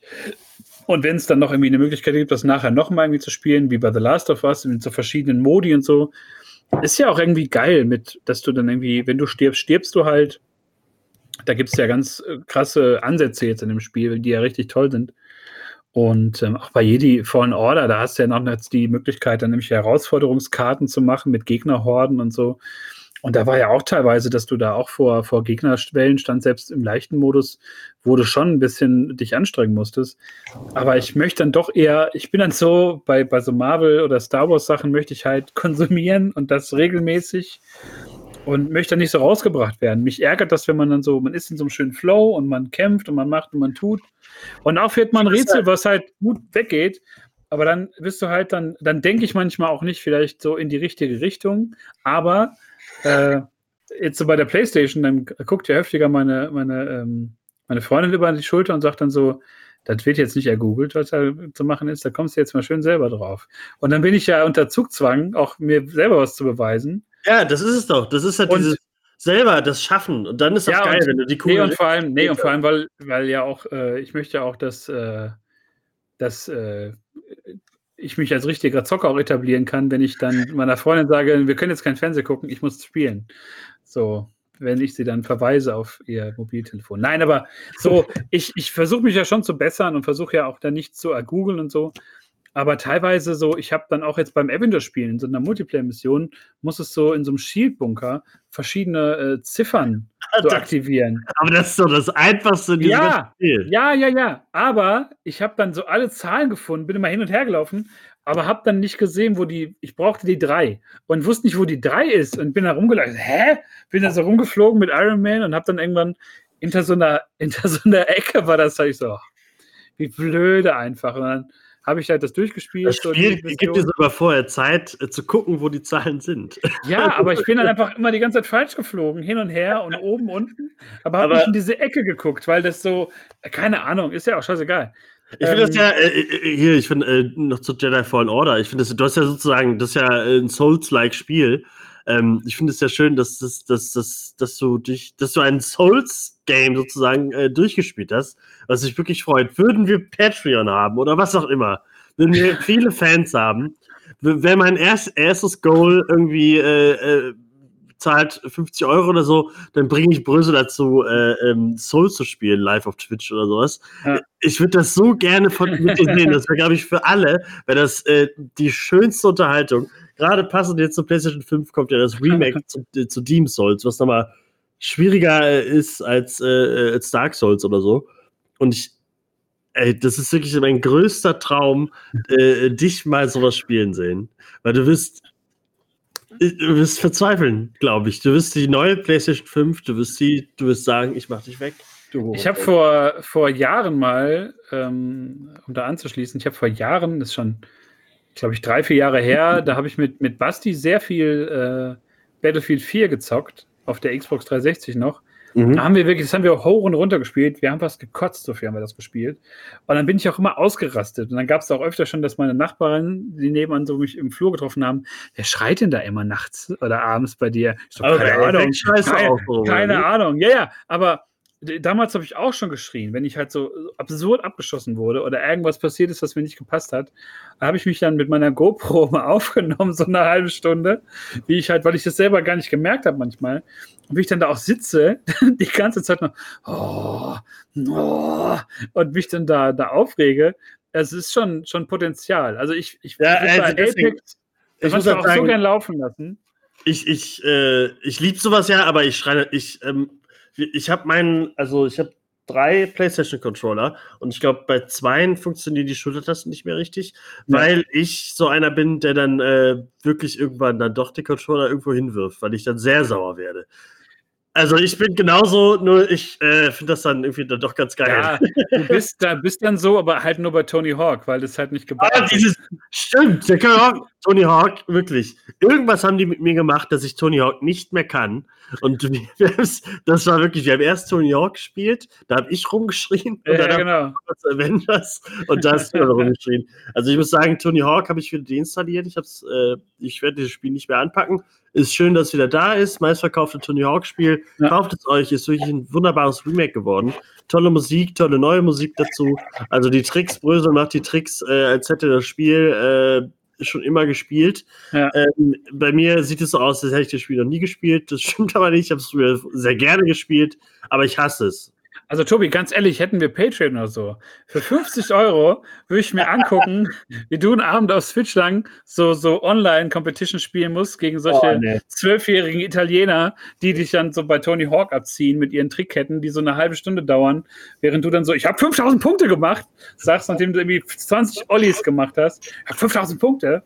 Und wenn es dann noch irgendwie eine Möglichkeit gibt, das nachher nochmal irgendwie zu spielen, wie bei The Last of Us, mit so verschiedenen Modi und so, ist ja auch irgendwie geil, mit, dass du dann irgendwie, wenn du stirbst, stirbst du halt. Da gibt es ja ganz äh, krasse Ansätze jetzt in dem Spiel, die ja richtig toll sind. Und ähm, auch bei Jedi Fallen Order, da hast du ja noch die Möglichkeit, dann nämlich Herausforderungskarten zu machen mit Gegnerhorden und so. Und da war ja auch teilweise, dass du da auch vor, vor Gegnerschwellen stand, selbst im leichten Modus, wo du schon ein bisschen dich anstrengen musstest. Aber ich möchte dann doch eher, ich bin dann so, bei, bei so Marvel oder Star Wars Sachen möchte ich halt konsumieren und das regelmäßig und möchte nicht so rausgebracht werden. Mich ärgert das, wenn man dann so, man ist in so einem schönen Flow und man kämpft und man macht und man tut. Und auch wird man ein Rätsel, was halt gut weggeht. Aber dann bist du halt dann, dann denke ich manchmal auch nicht vielleicht so in die richtige Richtung. Aber äh, jetzt so bei der Playstation, dann guckt ja häufiger meine, meine, ähm, meine Freundin über die Schulter und sagt dann so, das wird jetzt nicht ergoogelt, was da zu machen ist, da kommst du jetzt mal schön selber drauf. Und dann bin ich ja unter Zugzwang, auch mir selber was zu beweisen. Ja, das ist es doch. Das ist halt und, dieses selber das Schaffen. Und dann ist das ja, geil, und, wenn du die Kugel. Nee, und vor allem, nee, und vor (laughs) allem, weil, weil ja auch, äh, ich möchte ja auch, dass, äh, dass äh, ich mich als richtiger Zocker auch etablieren kann, wenn ich dann (laughs) meiner Freundin sage, wir können jetzt kein Fernsehen gucken, ich muss spielen. So, wenn ich sie dann verweise auf ihr Mobiltelefon. Nein, aber so, (laughs) ich, ich versuche mich ja schon zu bessern und versuche ja auch dann nicht zu googeln und so. Aber teilweise so, ich habe dann auch jetzt beim Avenger-Spielen, in so einer Multiplayer-Mission, muss es so in so einem Shield-Bunker verschiedene äh, Ziffern (laughs) so aktivieren. Aber das ist doch das Einfachste in diesem ja, Spiel. Ja, ja, ja. Aber ich habe dann so alle Zahlen gefunden, bin immer hin und her gelaufen, aber habe dann nicht gesehen, wo die, ich brauchte die drei und wusste nicht, wo die drei ist und bin da rumgelaufen. Hä? Bin da so rumgeflogen mit Iron Man und habe dann irgendwann hinter so einer, (laughs) hinter so einer Ecke war das, da ich so, wie blöde einfach. Und dann habe ich halt das durchgespielt. Das Spiel gibt dir sogar vorher Zeit äh, zu gucken, wo die Zahlen sind. (laughs) Ja, aber ich bin dann einfach immer die ganze Zeit falsch geflogen, hin und her und oben, unten. Aber habe nicht in diese Ecke geguckt, weil das so, äh, keine Ahnung, ist ja auch scheißegal. Ich finde ähm, das ja, äh, äh, hier, ich finde, äh, noch zu Jedi Fallen Order, ich finde, du hast ja sozusagen, das ist ja ein Souls-like Spiel. Ähm, ich finde es ja schön, dass, dass, dass, dass, dass du dich, dass du ein Souls-Game sozusagen äh, durchgespielt hast, was sich wirklich freut. Würden wir Patreon haben oder was auch immer, würden wir (laughs) viele Fans haben, wäre mein erst, erstes Goal irgendwie äh, äh, zahlt 50 Euro oder so, dann bringe ich Brösel dazu, äh, ähm, Soul zu spielen, live auf Twitch oder sowas. Ja. Ich würde das so gerne von mit dir sehen. Das wäre, glaube ich, für alle, wäre das äh, die schönste Unterhaltung gerade passend jetzt zur PlayStation 5 kommt ja das Remake (laughs) zu, äh, zu Demon Souls, was nochmal schwieriger ist als, äh, als Dark Souls oder so. Und ich, ey, das ist wirklich mein größter Traum, äh, dich mal sowas spielen sehen. Weil du wirst, äh, du wirst verzweifeln, glaube ich. Du wirst die neue PlayStation 5, du wirst sie, du wirst sagen, ich mach dich weg. Ich habe vor, vor Jahren mal, ähm, um da anzuschließen, ich habe vor Jahren, das ist schon glaube ich, drei, vier Jahre her, da habe ich mit, mit Basti sehr viel äh, Battlefield 4 gezockt, auf der Xbox 360 noch. Mhm. Da haben wir wirklich, das haben wir hoch und runter gespielt. Wir haben fast gekotzt, so viel haben wir das gespielt. Und dann bin ich auch immer ausgerastet. Und dann gab es auch öfter schon, dass meine Nachbarin, die nebenan so mich im Flur getroffen haben, wer schreit denn da immer nachts oder abends bei dir? Ich so, keine Ahnung. Keine, keine Ahnung. Ja, ja, aber damals habe ich auch schon geschrien, wenn ich halt so absurd abgeschossen wurde oder irgendwas passiert ist, was mir nicht gepasst hat, habe ich mich dann mit meiner GoPro (laughs) mal aufgenommen, so eine halbe Stunde, wie ich halt, weil ich das selber gar nicht gemerkt habe manchmal, und wie ich dann da auch sitze, (laughs) die ganze Zeit noch, oh, oh, und mich dann da, da aufrege. Es ist schon, schon Potenzial. Also ich, ich ja, also Apex, ich muss auch sagen, so gern laufen lassen. Ich, ich, äh, ich liebe sowas ja, aber ich schreie, ich ähm, ich habe meinen, also ich habe drei PlayStation-Controller und ich glaube, bei zweien funktionieren die Schultertasten nicht mehr richtig, ja. weil ich so einer bin, der dann äh, wirklich irgendwann dann doch die Controller irgendwo hinwirft, weil ich dann sehr sauer werde. Also ich bin genauso, nur ich äh, finde das dann irgendwie dann doch ganz geil. Ja, du bist, da, bist dann so, aber halt nur bei Tony Hawk, weil das halt nicht gebaut ah, dieses, Stimmt, der auch, Tony Hawk, wirklich. Irgendwas haben die mit mir gemacht, dass ich Tony Hawk nicht mehr kann. Und (laughs) das war wirklich, wir haben erst Tony Hawk gespielt, da habe ich rumgeschrien und ja, dann genau. Avengers und da hast du rumgeschrien. Also ich muss sagen, Tony Hawk habe ich wieder deinstalliert. Ich, äh, ich werde dieses Spiel nicht mehr anpacken. Ist schön, dass wieder da ist. Meistverkaufte Tony Hawk-Spiel. Ja. Kauft es euch, ist wirklich ein wunderbares Remake geworden. Tolle Musik, tolle neue Musik dazu. Also die Tricks, Brösel macht die Tricks, äh, als hätte das Spiel äh, schon immer gespielt. Ja. Ähm, bei mir sieht es so aus, als hätte ich das Spiel noch nie gespielt. Das (laughs) stimmt aber nicht. Ich habe es früher sehr gerne gespielt, aber ich hasse es. Also Tobi, ganz ehrlich, hätten wir Patreon oder so. Für 50 Euro würde ich mir angucken, (laughs) wie du einen Abend auf Switch lang so, so Online-Competition spielen musst gegen solche Oh, zwölfjährigen Italiener, die dich dann so bei Tony Hawk abziehen mit ihren Trickketten, die so eine halbe Stunde dauern, während du dann so, ich habe 5000 Punkte gemacht, sagst, nachdem du irgendwie 20 Ollies gemacht hast, ich habe 5000 Punkte.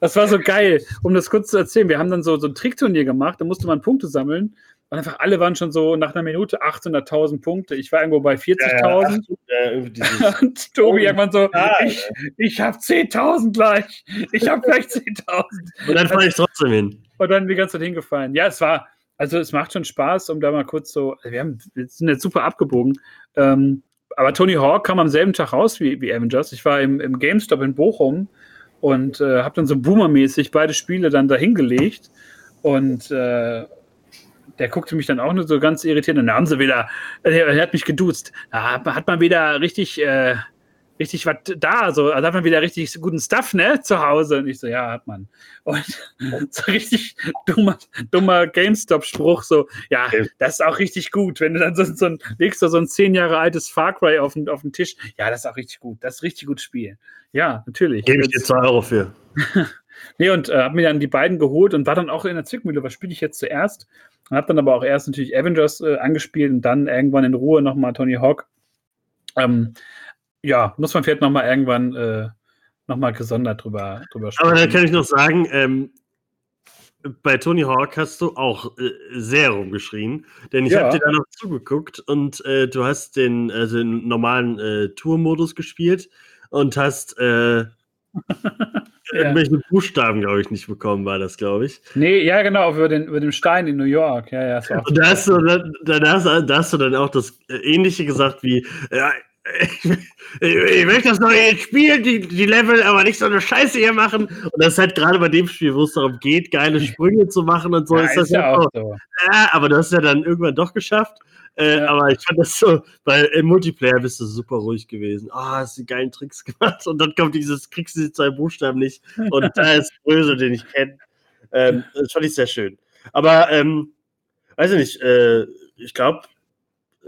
Das war so geil, um das kurz zu erzählen. Wir haben dann so, so ein Trickturnier gemacht, da musste man Punkte sammeln. Und einfach alle waren schon so nach einer Minute 800.000 Punkte. Ich war irgendwo bei 40.000. Ja, dieses- (laughs) Und Tobi Oh, irgendwann so, ah, ich, ich habe 10.000 gleich. Ich habe gleich (laughs) 10.000. Und dann fahre ich trotzdem hin. Und dann die ganze Zeit hingefallen. Ja, es war, also es macht schon Spaß, um da mal kurz so, wir, haben, wir sind jetzt super abgebogen. Ähm, aber Tony Hawk kam am selben Tag raus wie, wie Avengers. Ich war im, im GameStop in Bochum und äh, habe dann so boomermäßig beide Spiele dann dahingelegt. Und äh, der guckte mich dann auch nur so ganz irritiert. Und dann haben sie wieder, er, er hat mich geduzt. Da hat, man- wieder richtig, äh, richtig was da. So, also hat man wieder richtig guten Stuff, ne, zu Hause. Und ich so, ja, hat man. Und (laughs) so richtig dummer, dummer GameStop-Spruch, so, ja, das ist auch richtig gut. Wenn du dann so, so ein, legst du so ein zehn Jahre altes Far Cry auf den, auf den Tisch, ja, das ist auch richtig gut. Das ist richtig gutes Spiel. Ja, natürlich. Gebe ich dir 2 Euro für. (laughs) Nee, und äh, habe mir dann die beiden geholt und war dann auch in der Zwickmühle, was spiele ich jetzt zuerst? Und habe dann aber auch erst natürlich Avengers äh, angespielt und dann irgendwann in Ruhe nochmal Tony Hawk. Ähm, ja, muss man vielleicht nochmal irgendwann äh, nochmal gesondert drüber, drüber Aber da sprechen. kann ich noch sagen, ähm, bei Tony Hawk hast du auch äh, sehr rumgeschrien, denn ich Ja. habe dir da noch zugeguckt und äh, du hast den, also den normalen äh, Tour-Modus gespielt und hast (laughs) äh, irgendwelche Buchstaben, glaube ich, nicht bekommen, war das, glaube ich. Nee, ja, genau, über den, über den Stein in New York. Ja, ja, Und da hast du, dann, dann hast, da hast du dann auch das äh, Ähnliche gesagt wie, ja, ich, ich möchte das jetzt spielen, die, die Level, aber nicht so eine Scheiße hier machen. Und das ist halt gerade bei dem Spiel, wo es darum geht, geile Sprünge zu machen und so, ja, ist das ist ja ja auch auch. so. Ja, aber du hast ja dann irgendwann doch geschafft. Äh, Ja. Aber ich fand das so, weil im Multiplayer bist du super ruhig gewesen. Ah, hast die geilen Tricks (laughs) gemacht. Und dann kommt dieses, kriegst du die zwei Buchstaben nicht. Und (laughs) da ist Brösel, den ich kenne. Ähm, das fand ich sehr schön. Aber, ähm, weiß ich nicht, äh, ich glaube,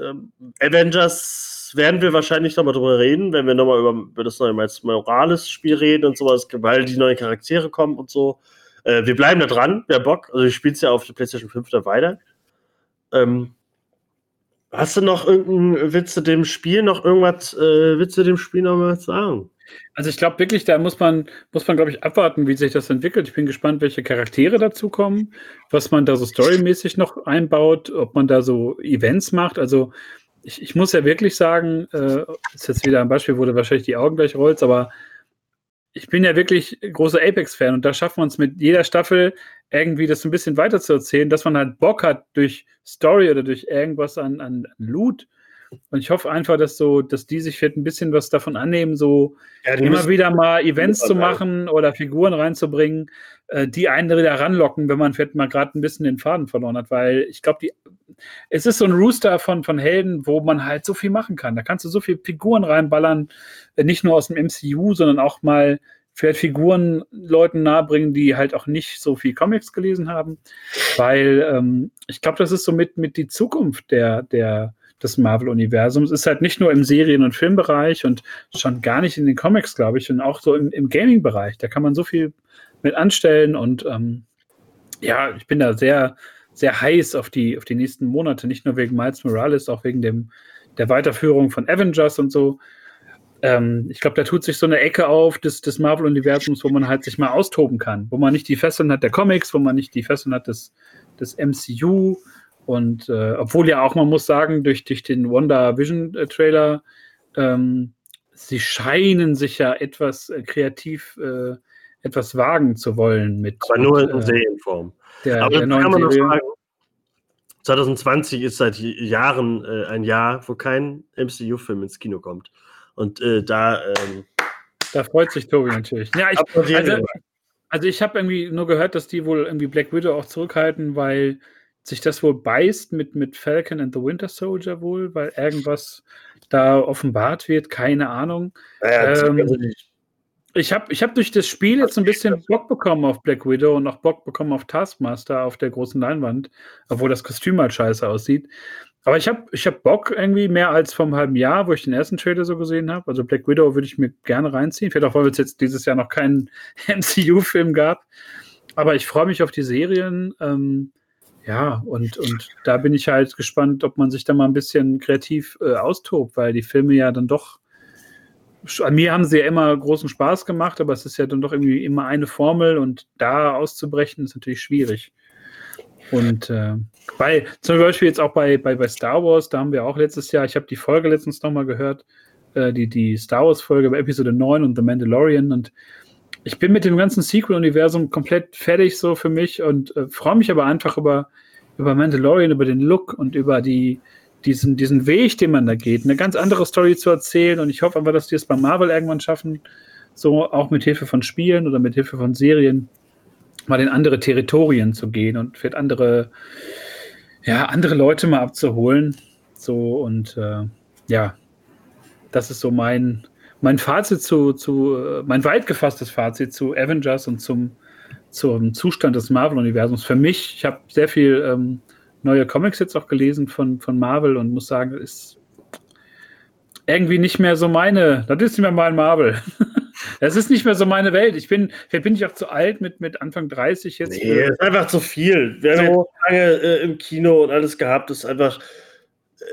ähm, Avengers werden wir wahrscheinlich nochmal drüber reden, wenn wir nochmal über, über das neue Morales-Spiel reden und sowas, weil die neuen Charaktere kommen und so. Äh, wir bleiben da dran, wer Bock. Also, ich spiele es ja auf der PlayStation 5 da weiter. Ähm, hast du noch irgendeinen, willst du dem Spiel noch irgendwas, äh, willst du dem Spiel noch was sagen? Also ich glaube wirklich, da muss man, muss man, glaube ich, abwarten, wie sich das entwickelt. Ich bin gespannt, welche Charaktere dazukommen, was man da so storymäßig noch einbaut, ob man da so Events macht. Also ich, ich muss ja wirklich sagen, äh, ist jetzt wieder ein Beispiel, wo du wahrscheinlich die Augen gleich rollst, aber ich bin ja wirklich großer Apex-Fan und da schaffen wir uns mit jeder Staffel irgendwie das ein bisschen weiter zu erzählen, dass man halt Bock hat durch Story oder durch irgendwas an, an Loot. Und ich hoffe einfach, dass so, dass die sich vielleicht ein bisschen was davon annehmen, so Ja, immer wieder mal Events zu machen oder Figuren reinzubringen, äh, die einen wieder ranlocken, wenn man vielleicht mal gerade ein bisschen den Faden verloren hat, weil ich glaube, die es ist so ein Rooster von, von Helden, wo man halt so viel machen kann. Da kannst du so viele Figuren reinballern, äh, nicht nur aus dem MCU, sondern auch mal vielleicht Figuren Leuten nahebringen, die halt auch nicht so viel Comics gelesen haben, weil ähm, ich glaube, das ist so mit, mit die Zukunft der, der, des Marvel-Universums. Ist halt nicht nur im Serien- und Filmbereich und schon gar nicht in den Comics, glaube ich, und auch so im, im Gaming-Bereich. Da kann man so viel mit anstellen und ähm, ja, ich bin da sehr, sehr heiß auf die, auf die nächsten Monate, nicht nur wegen Miles Morales, auch wegen dem, der Weiterführung von Avengers und so. Ähm, ich glaube, da tut sich so eine Ecke auf des, des Marvel-Universums, wo man halt sich mal austoben kann, wo man nicht die Fesseln hat der Comics, wo man nicht die Fesseln hat des, des MCU. Und äh, obwohl ja auch, man muss sagen, durch, durch den Wonder Vision-Trailer, ähm, sie scheinen sich ja etwas äh, kreativ äh, etwas wagen zu wollen mit, Aber nur mit, in äh, Serienform. der, Aber der neuen kann man Serie. sagen. 2020 ist seit Jahren äh, ein Jahr, wo kein MCU-Film ins Kino kommt. Und äh, da ähm, Da freut sich Tobi natürlich. Ja, ich, also, also ich habe irgendwie nur gehört, dass die wohl irgendwie Black Widow auch zurückhalten, weil sich das wohl beißt mit, mit Falcon and the Winter Soldier wohl, weil irgendwas da offenbart wird, keine Ahnung. Naja, ähm, Ich habe ich hab durch das Spiel jetzt ein bisschen Bock bekommen auf Black Widow und auch Bock bekommen auf Taskmaster auf der großen Leinwand, obwohl das Kostüm halt scheiße aussieht. Aber ich habe ich hab Bock irgendwie mehr als vom halben Jahr, wo ich den ersten Trailer so gesehen habe. Also Black Widow würde ich mir gerne reinziehen. Vielleicht auch, weil es jetzt dieses Jahr noch keinen (laughs) MCU-Film gab. Aber ich freue mich auf die Serien. Ähm, ja, und, und da bin ich halt gespannt, ob man sich da mal ein bisschen kreativ äh, austobt, weil die Filme ja dann doch. An mir haben sie ja immer großen Spaß gemacht, aber es ist ja dann doch irgendwie immer eine Formel und da auszubrechen ist natürlich schwierig. Und äh, bei, zum Beispiel jetzt auch bei, bei, bei Star Wars, da haben wir auch letztes Jahr, ich habe die Folge letztens nochmal gehört, äh, die, die Star Wars-Folge bei Episode 9 und The Mandalorian und ich bin mit dem ganzen Sequel-Universum komplett fertig so für mich und äh, freue mich aber einfach über, über Mandalorian, über den Look und über die, diesen, diesen Weg, den man da geht, eine ganz andere Story zu erzählen. Und ich hoffe aber, dass die es bei Marvel irgendwann schaffen, so auch mit Hilfe von Spielen oder mit Hilfe von Serien mal in andere Territorien zu gehen und für andere, ja, andere Leute mal abzuholen. So und äh, ja, das ist so mein, mein Fazit zu, zu, mein weit gefasstes Fazit zu Avengers und zum, zum Zustand des Marvel-Universums. Für mich, ich habe sehr viel ähm, neue Comics jetzt auch gelesen von, von Marvel und muss sagen, ist irgendwie nicht mehr so meine, das ist nicht mehr mein Marvel. (laughs) Das ist nicht mehr so meine Welt. Ich bin, vielleicht bin ich auch zu alt mit, mit Anfang 30 jetzt. Nee, ist einfach zu viel. Wir so. haben jetzt lange äh, im Kino und alles gehabt. Das ist einfach, äh,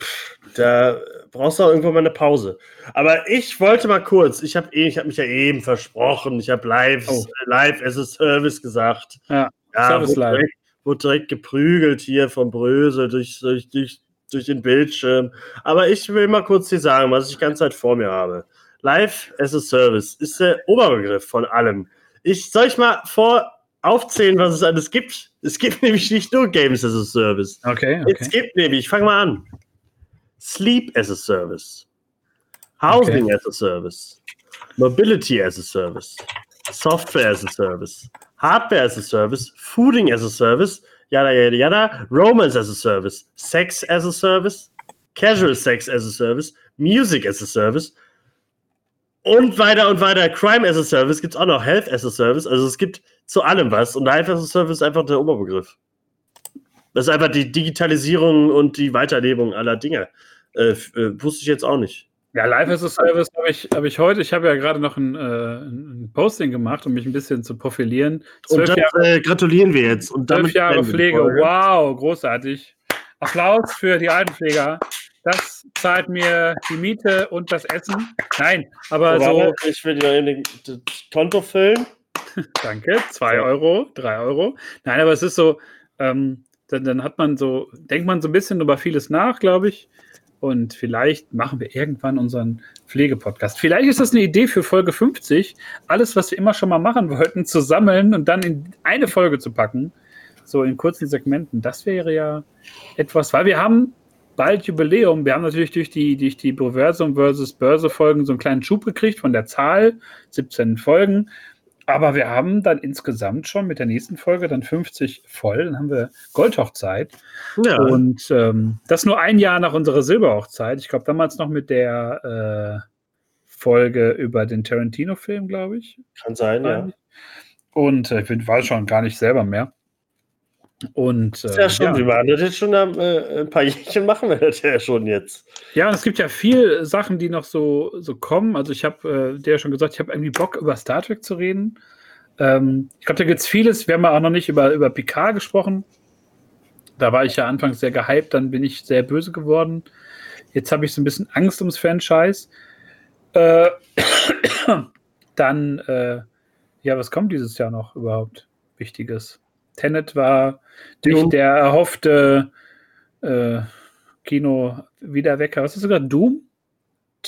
pff, da brauchst du auch irgendwann mal eine Pause. Aber ich wollte mal kurz, ich habe eh, hab mich ja eben versprochen, ich habe live, oh. live as a Service gesagt. Ja, ja Service live. Direkt, wurde direkt geprügelt hier vom Brösel durch, durch, durch, durch den Bildschirm. Aber ich will mal kurz dir sagen, was ich die ganze Zeit vor mir habe. Live as a Service ist der Oberbegriff von allem. Ich soll ich mal vor aufzählen, was es alles gibt. Es gibt nämlich nicht nur Games as a Service. Okay. okay. Es gibt nämlich, ich fange mal an. Sleep as a Service, Housing okay. as a Service, Mobility as a Service, Software as a Service, Hardware as a Service, Fooding as a Service, yada yada yada, Romance as a Service, Sex as a Service, Casual Sex as a Service, Music as a Service und weiter und weiter. Crime as a Service gibt es auch noch, Health as a Service, also es gibt zu allem was und Life as a Service ist einfach der Oberbegriff. Das ist einfach die Digitalisierung und die Weiterlebung aller Dinge. Äh, äh, wusste ich jetzt auch nicht. Ja, Live as a Service habe ich, hab ich heute. Ich habe ja gerade noch ein, äh, ein, Posting gemacht, um mich ein bisschen zu profilieren. Zwölf und das Jahre, äh, gratulieren wir jetzt. Und zwölf Jahre Pflege. Wow, großartig. Applaus für die Altenpfleger. Das zahlt mir die Miete und das Essen. Nein, aber so. so ich will dir das Konto füllen. (laughs) Danke. Zwei Euro, drei Euro. Nein, aber es ist so. Ähm, dann, dann hat man so, denkt man so ein bisschen über vieles nach, glaube ich. Und vielleicht machen wir irgendwann unseren Pflegepodcast. Vielleicht ist das eine Idee für Folge 50, alles, was wir immer schon mal machen wollten, zu sammeln und dann in eine Folge zu packen. So in kurzen Segmenten. Das wäre ja etwas, weil wir haben bald Jubiläum. Wir haben natürlich durch die, durch die Proversum versus Börse Folgen so einen kleinen Schub gekriegt von der Zahl, 17 Folgen. Aber wir haben dann insgesamt schon mit der nächsten Folge dann 50 voll. Dann haben wir Goldhochzeit. Ja. Und ähm, das nur ein Jahr nach unserer Silberhochzeit. Ich glaube, damals noch mit der äh, Folge über den Tarantino-Film, glaube ich. Kann sein, ja. Und äh, ich weiß schon gar nicht selber mehr. Und, äh, ja, schon, ja. wir waren das jetzt schon äh, ein paar Jährchen machen wir das ja schon jetzt. Ja, und es gibt ja viele Sachen, die noch so, so kommen. Also ich habe äh, dir ja schon gesagt, ich habe irgendwie Bock, über Star Trek zu reden. Ähm, ich glaube, da gibt es vieles. Wir haben ja auch noch nicht über, über Picard gesprochen. Da war ich ja anfangs sehr gehypt, dann bin ich sehr böse geworden. Jetzt habe ich so ein bisschen Angst ums Franchise. Äh, (coughs) dann, äh, ja, was kommt dieses Jahr noch überhaupt Wichtiges? Tenet war nicht der erhoffte äh, Kino-Wiederwecker. Was ist sogar Doom?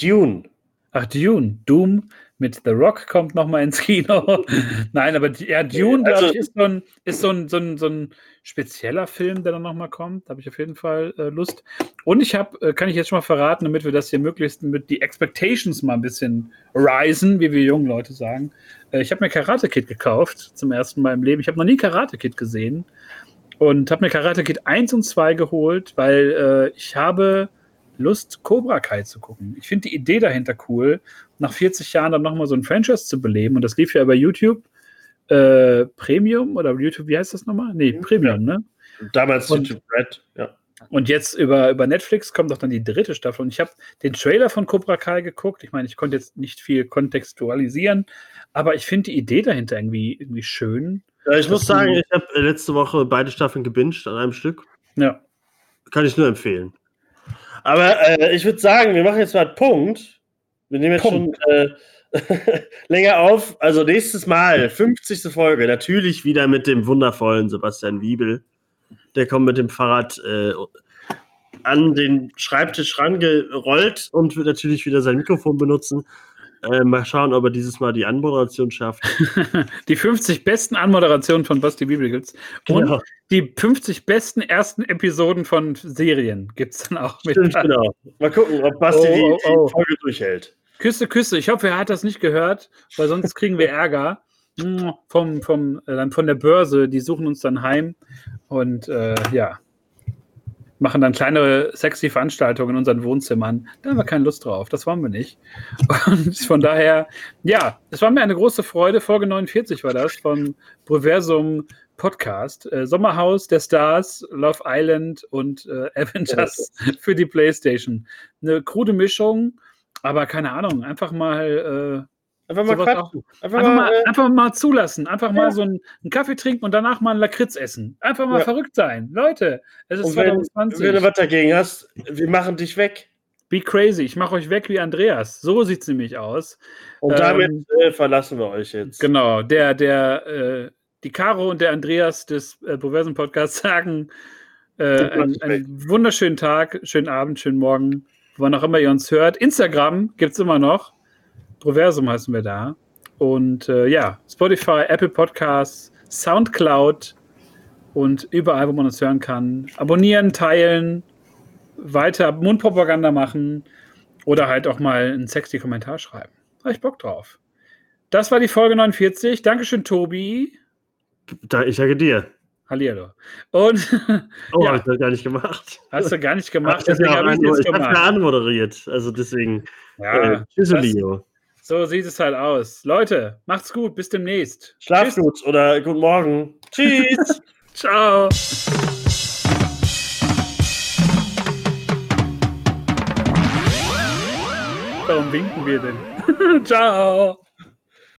Dune. Ach, Dune. Doom mit The Rock kommt noch mal ins Kino. (laughs) Nein, aber ja, Dune, also, ich, ist, so ein, ist so, ein, so, ein, so ein spezieller Film, der dann noch mal kommt. Da habe ich auf jeden Fall äh, Lust. Und ich habe, äh, kann ich jetzt schon mal verraten, damit wir das hier möglichst mit die Expectations mal ein bisschen risen, wie wir jungen Leute sagen. Äh, ich habe mir Karate Kid gekauft zum ersten Mal im Leben. Ich habe noch nie Karate Kid gesehen und habe mir Karate Kid 1 und 2 geholt, weil äh, ich habe Lust, Cobra Kai zu gucken. Ich finde die Idee dahinter cool, nach 40 Jahren dann nochmal so ein Franchise zu beleben. Und das lief ja über YouTube äh, Premium oder YouTube, wie heißt das nochmal? Nee, Premium, ne? Damals und, YouTube Red, ja. Und jetzt über, über Netflix kommt auch dann die dritte Staffel. Und ich habe den Trailer von Cobra Kai geguckt. Ich meine, ich konnte jetzt nicht viel kontextualisieren, aber ich finde die Idee dahinter irgendwie, irgendwie schön. Ja, ich muss sagen, ich habe letzte Woche beide Staffeln gebinged an einem Stück. Ja. Kann ich nur empfehlen. Aber äh, ich würde sagen, wir machen jetzt mal einen Punkt. Wir nehmen jetzt Punkt. schon äh, (laughs) länger auf. Also nächstes Mal, 50. Folge, natürlich wieder mit dem wundervollen Sebastian Wiebel. Der kommt mit dem Fahrrad äh, an den Schreibtisch rangerollt und wird natürlich wieder sein Mikrofon benutzen. Äh, mal schauen, ob er dieses Mal die Anmoderation schafft. (laughs) die 50 besten Anmoderationen von Basti Bibel gibt's. Und genau. die 50 besten ersten Episoden von Serien gibt es dann auch mit. Stimmt, genau. Mal gucken, ob Basti oh, oh, oh. die Folge durchhält. Küsse, Küsse. Ich hoffe, er hat das nicht gehört, weil sonst kriegen wir (laughs) Ärger vom, vom, äh, von der Börse. Die suchen uns dann heim. Und äh, ja, machen dann kleinere sexy Veranstaltungen in unseren Wohnzimmern. Da haben wir keine Lust drauf, das wollen wir nicht. Und von daher, ja, es war mir eine große Freude. Folge 49 war das vom Proversum Podcast. Äh, Sommerhaus der Stars, Love Island und äh, Avengers (laughs) für die PlayStation. Eine krude Mischung, aber keine Ahnung, einfach mal. Einfach mal. Einfach, einfach, mal, äh, einfach, mal, zulassen. Einfach ja. mal so einen, einen, Kaffee trinken und danach mal einen Lakritz essen. Einfach mal ja. verrückt sein. Leute, es ist und 2020. Wenn, wenn du was dagegen hast, wir machen dich weg. Be crazy. Ich mache euch weg wie Andreas. So sieht es nämlich aus. Und damit ähm, äh, verlassen wir euch jetzt. Genau. Der, der, äh, die Caro und der Andreas des äh, Proversen Podcasts (laughs) sagen äh, einen, einen wunderschönen Tag, schönen Abend, schönen Morgen, wann auch immer ihr uns hört. Instagram gibt es immer noch. Proversum heißen wir da. Und äh, ja, Spotify, Apple Podcasts, Soundcloud und überall, wo man uns hören kann. Abonnieren, teilen, weiter Mundpropaganda machen oder halt auch mal einen sexy Kommentar schreiben. Habe ich Bock drauf. Das war die Folge 49. Dankeschön, Tobi. Da, ich danke dir. Hallihallo. Und. (laughs) Oh, ja. habe ich gar nicht gemacht. Hast du gar nicht gemacht, Ach, deswegen habe ich es Ich habe ja anmoderiert. Also deswegen. Ja. Äh, tschüss, Leo. So sieht es halt aus. Leute, macht's gut, bis demnächst. Schlaf gut oder guten Morgen. Tschüss. (laughs) Ciao. Warum winken wir denn? (laughs) Ciao.